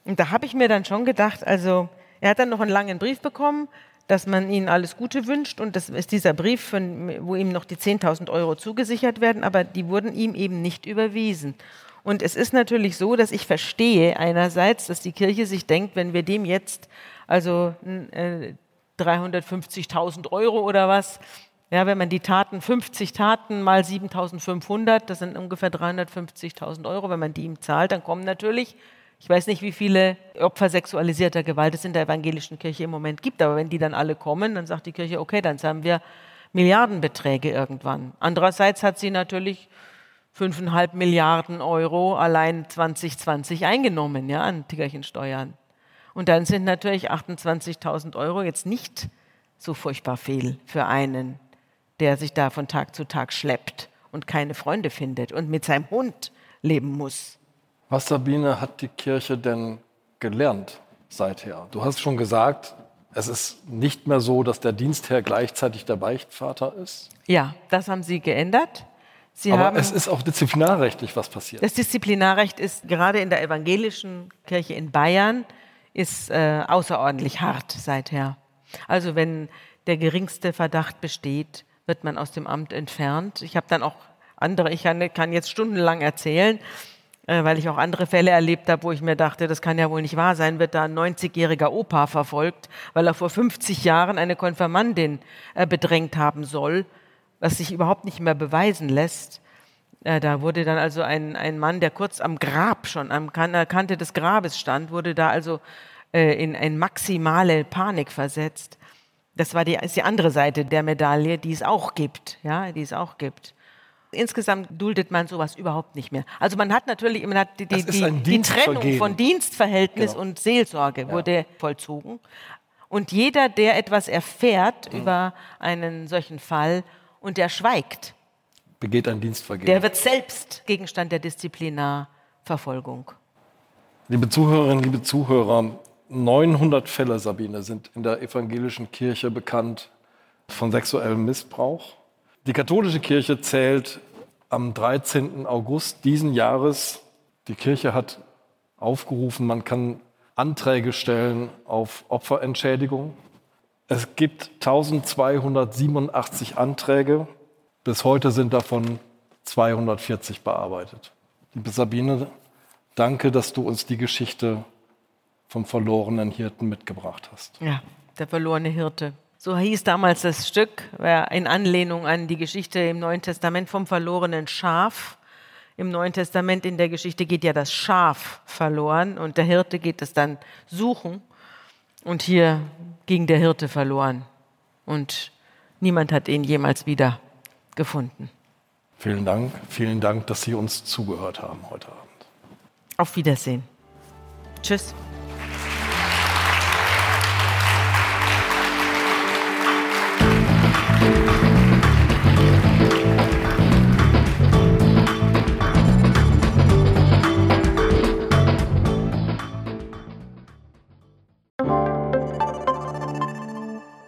Und da habe ich mir dann schon gedacht, also er hat dann noch einen langen Brief bekommen, dass man ihnen alles Gute wünscht. Und das ist dieser Brief, von, wo ihm noch die 10.000 Euro zugesichert werden, aber die wurden ihm eben nicht überwiesen. Und es ist natürlich so, dass ich verstehe einerseits, dass die Kirche sich denkt, wenn wir dem jetzt also äh, 350.000 Euro oder was, ja, wenn man die Taten, 50 Taten mal 7.500, das sind ungefähr 350.000 Euro, wenn man die ihm zahlt, dann kommen natürlich ich weiß nicht, wie viele Opfer sexualisierter Gewalt es in der evangelischen Kirche im Moment gibt, aber wenn die dann alle kommen, dann sagt die Kirche, okay, dann haben wir Milliardenbeträge irgendwann. Andererseits hat sie natürlich fünfeinhalb Milliarden Euro allein 2020 eingenommen, ja, an Kirchensteuern. Und dann sind natürlich 28.000 Euro jetzt nicht so furchtbar viel für einen, der sich da von Tag zu Tag schleppt und keine Freunde findet und mit seinem Hund leben muss. Was, Sabine, hat die Kirche denn gelernt seither? Du hast schon gesagt, es ist nicht mehr so, dass der Dienstherr gleichzeitig der Beichtvater ist. Ja, das haben sie geändert. Sie Aber es ist auch disziplinarrechtlich was passiert. Das Disziplinarrecht ist gerade in der evangelischen Kirche in Bayern ist äh, außerordentlich hart seither. Also wenn der geringste Verdacht besteht, wird man aus dem Amt entfernt. Ich habe dann auch andere, ich kann, kann jetzt stundenlang erzählen, äh, weil ich auch andere Fälle erlebt habe, wo ich mir dachte, das kann ja wohl nicht wahr sein, wird da ein 90-jähriger Opa verfolgt, weil er vor 50 Jahren eine Konfirmandin äh, bedrängt haben soll, was sich überhaupt nicht mehr beweisen lässt. Äh, da wurde dann also ein, ein Mann, der kurz am Grab schon, am Kante des Grabes stand, wurde da also in, in maximale Panik versetzt. Das war die, ist die andere Seite der Medaille, die es auch gibt, ja, die es auch gibt. Insgesamt duldet man sowas überhaupt nicht mehr. Also man hat natürlich man hat die, die, die, die Trennung von Dienstverhältnis genau. und Seelsorge ja. wurde vollzogen. Und jeder, der etwas erfährt mhm. über einen solchen Fall und der schweigt, begeht ein Dienstvergehen. Der wird selbst Gegenstand der Disziplinarverfolgung. Liebe Zuhörerinnen, liebe Zuhörer, 900 Fälle, Sabine, sind in der evangelischen Kirche bekannt von sexuellem Missbrauch. Die katholische Kirche zählt am 13. August diesen Jahres, die Kirche hat aufgerufen, man kann Anträge stellen auf Opferentschädigung. Es gibt 1287 Anträge. Bis heute sind davon 240 bearbeitet. Liebe Sabine, danke, dass du uns die Geschichte vom verlorenen Hirten mitgebracht hast. Ja, der verlorene Hirte. So hieß damals das Stück, in Anlehnung an die Geschichte im Neuen Testament vom verlorenen Schaf. Im Neuen Testament in der Geschichte geht ja das Schaf verloren und der Hirte geht es dann suchen. Und hier ging der Hirte verloren und niemand hat ihn jemals wieder gefunden. Vielen Dank, vielen Dank, dass Sie uns zugehört haben heute Abend. Auf Wiedersehen. Tschüss.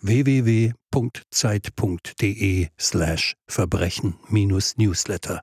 www.zeit.de slash Verbrechen-Newsletter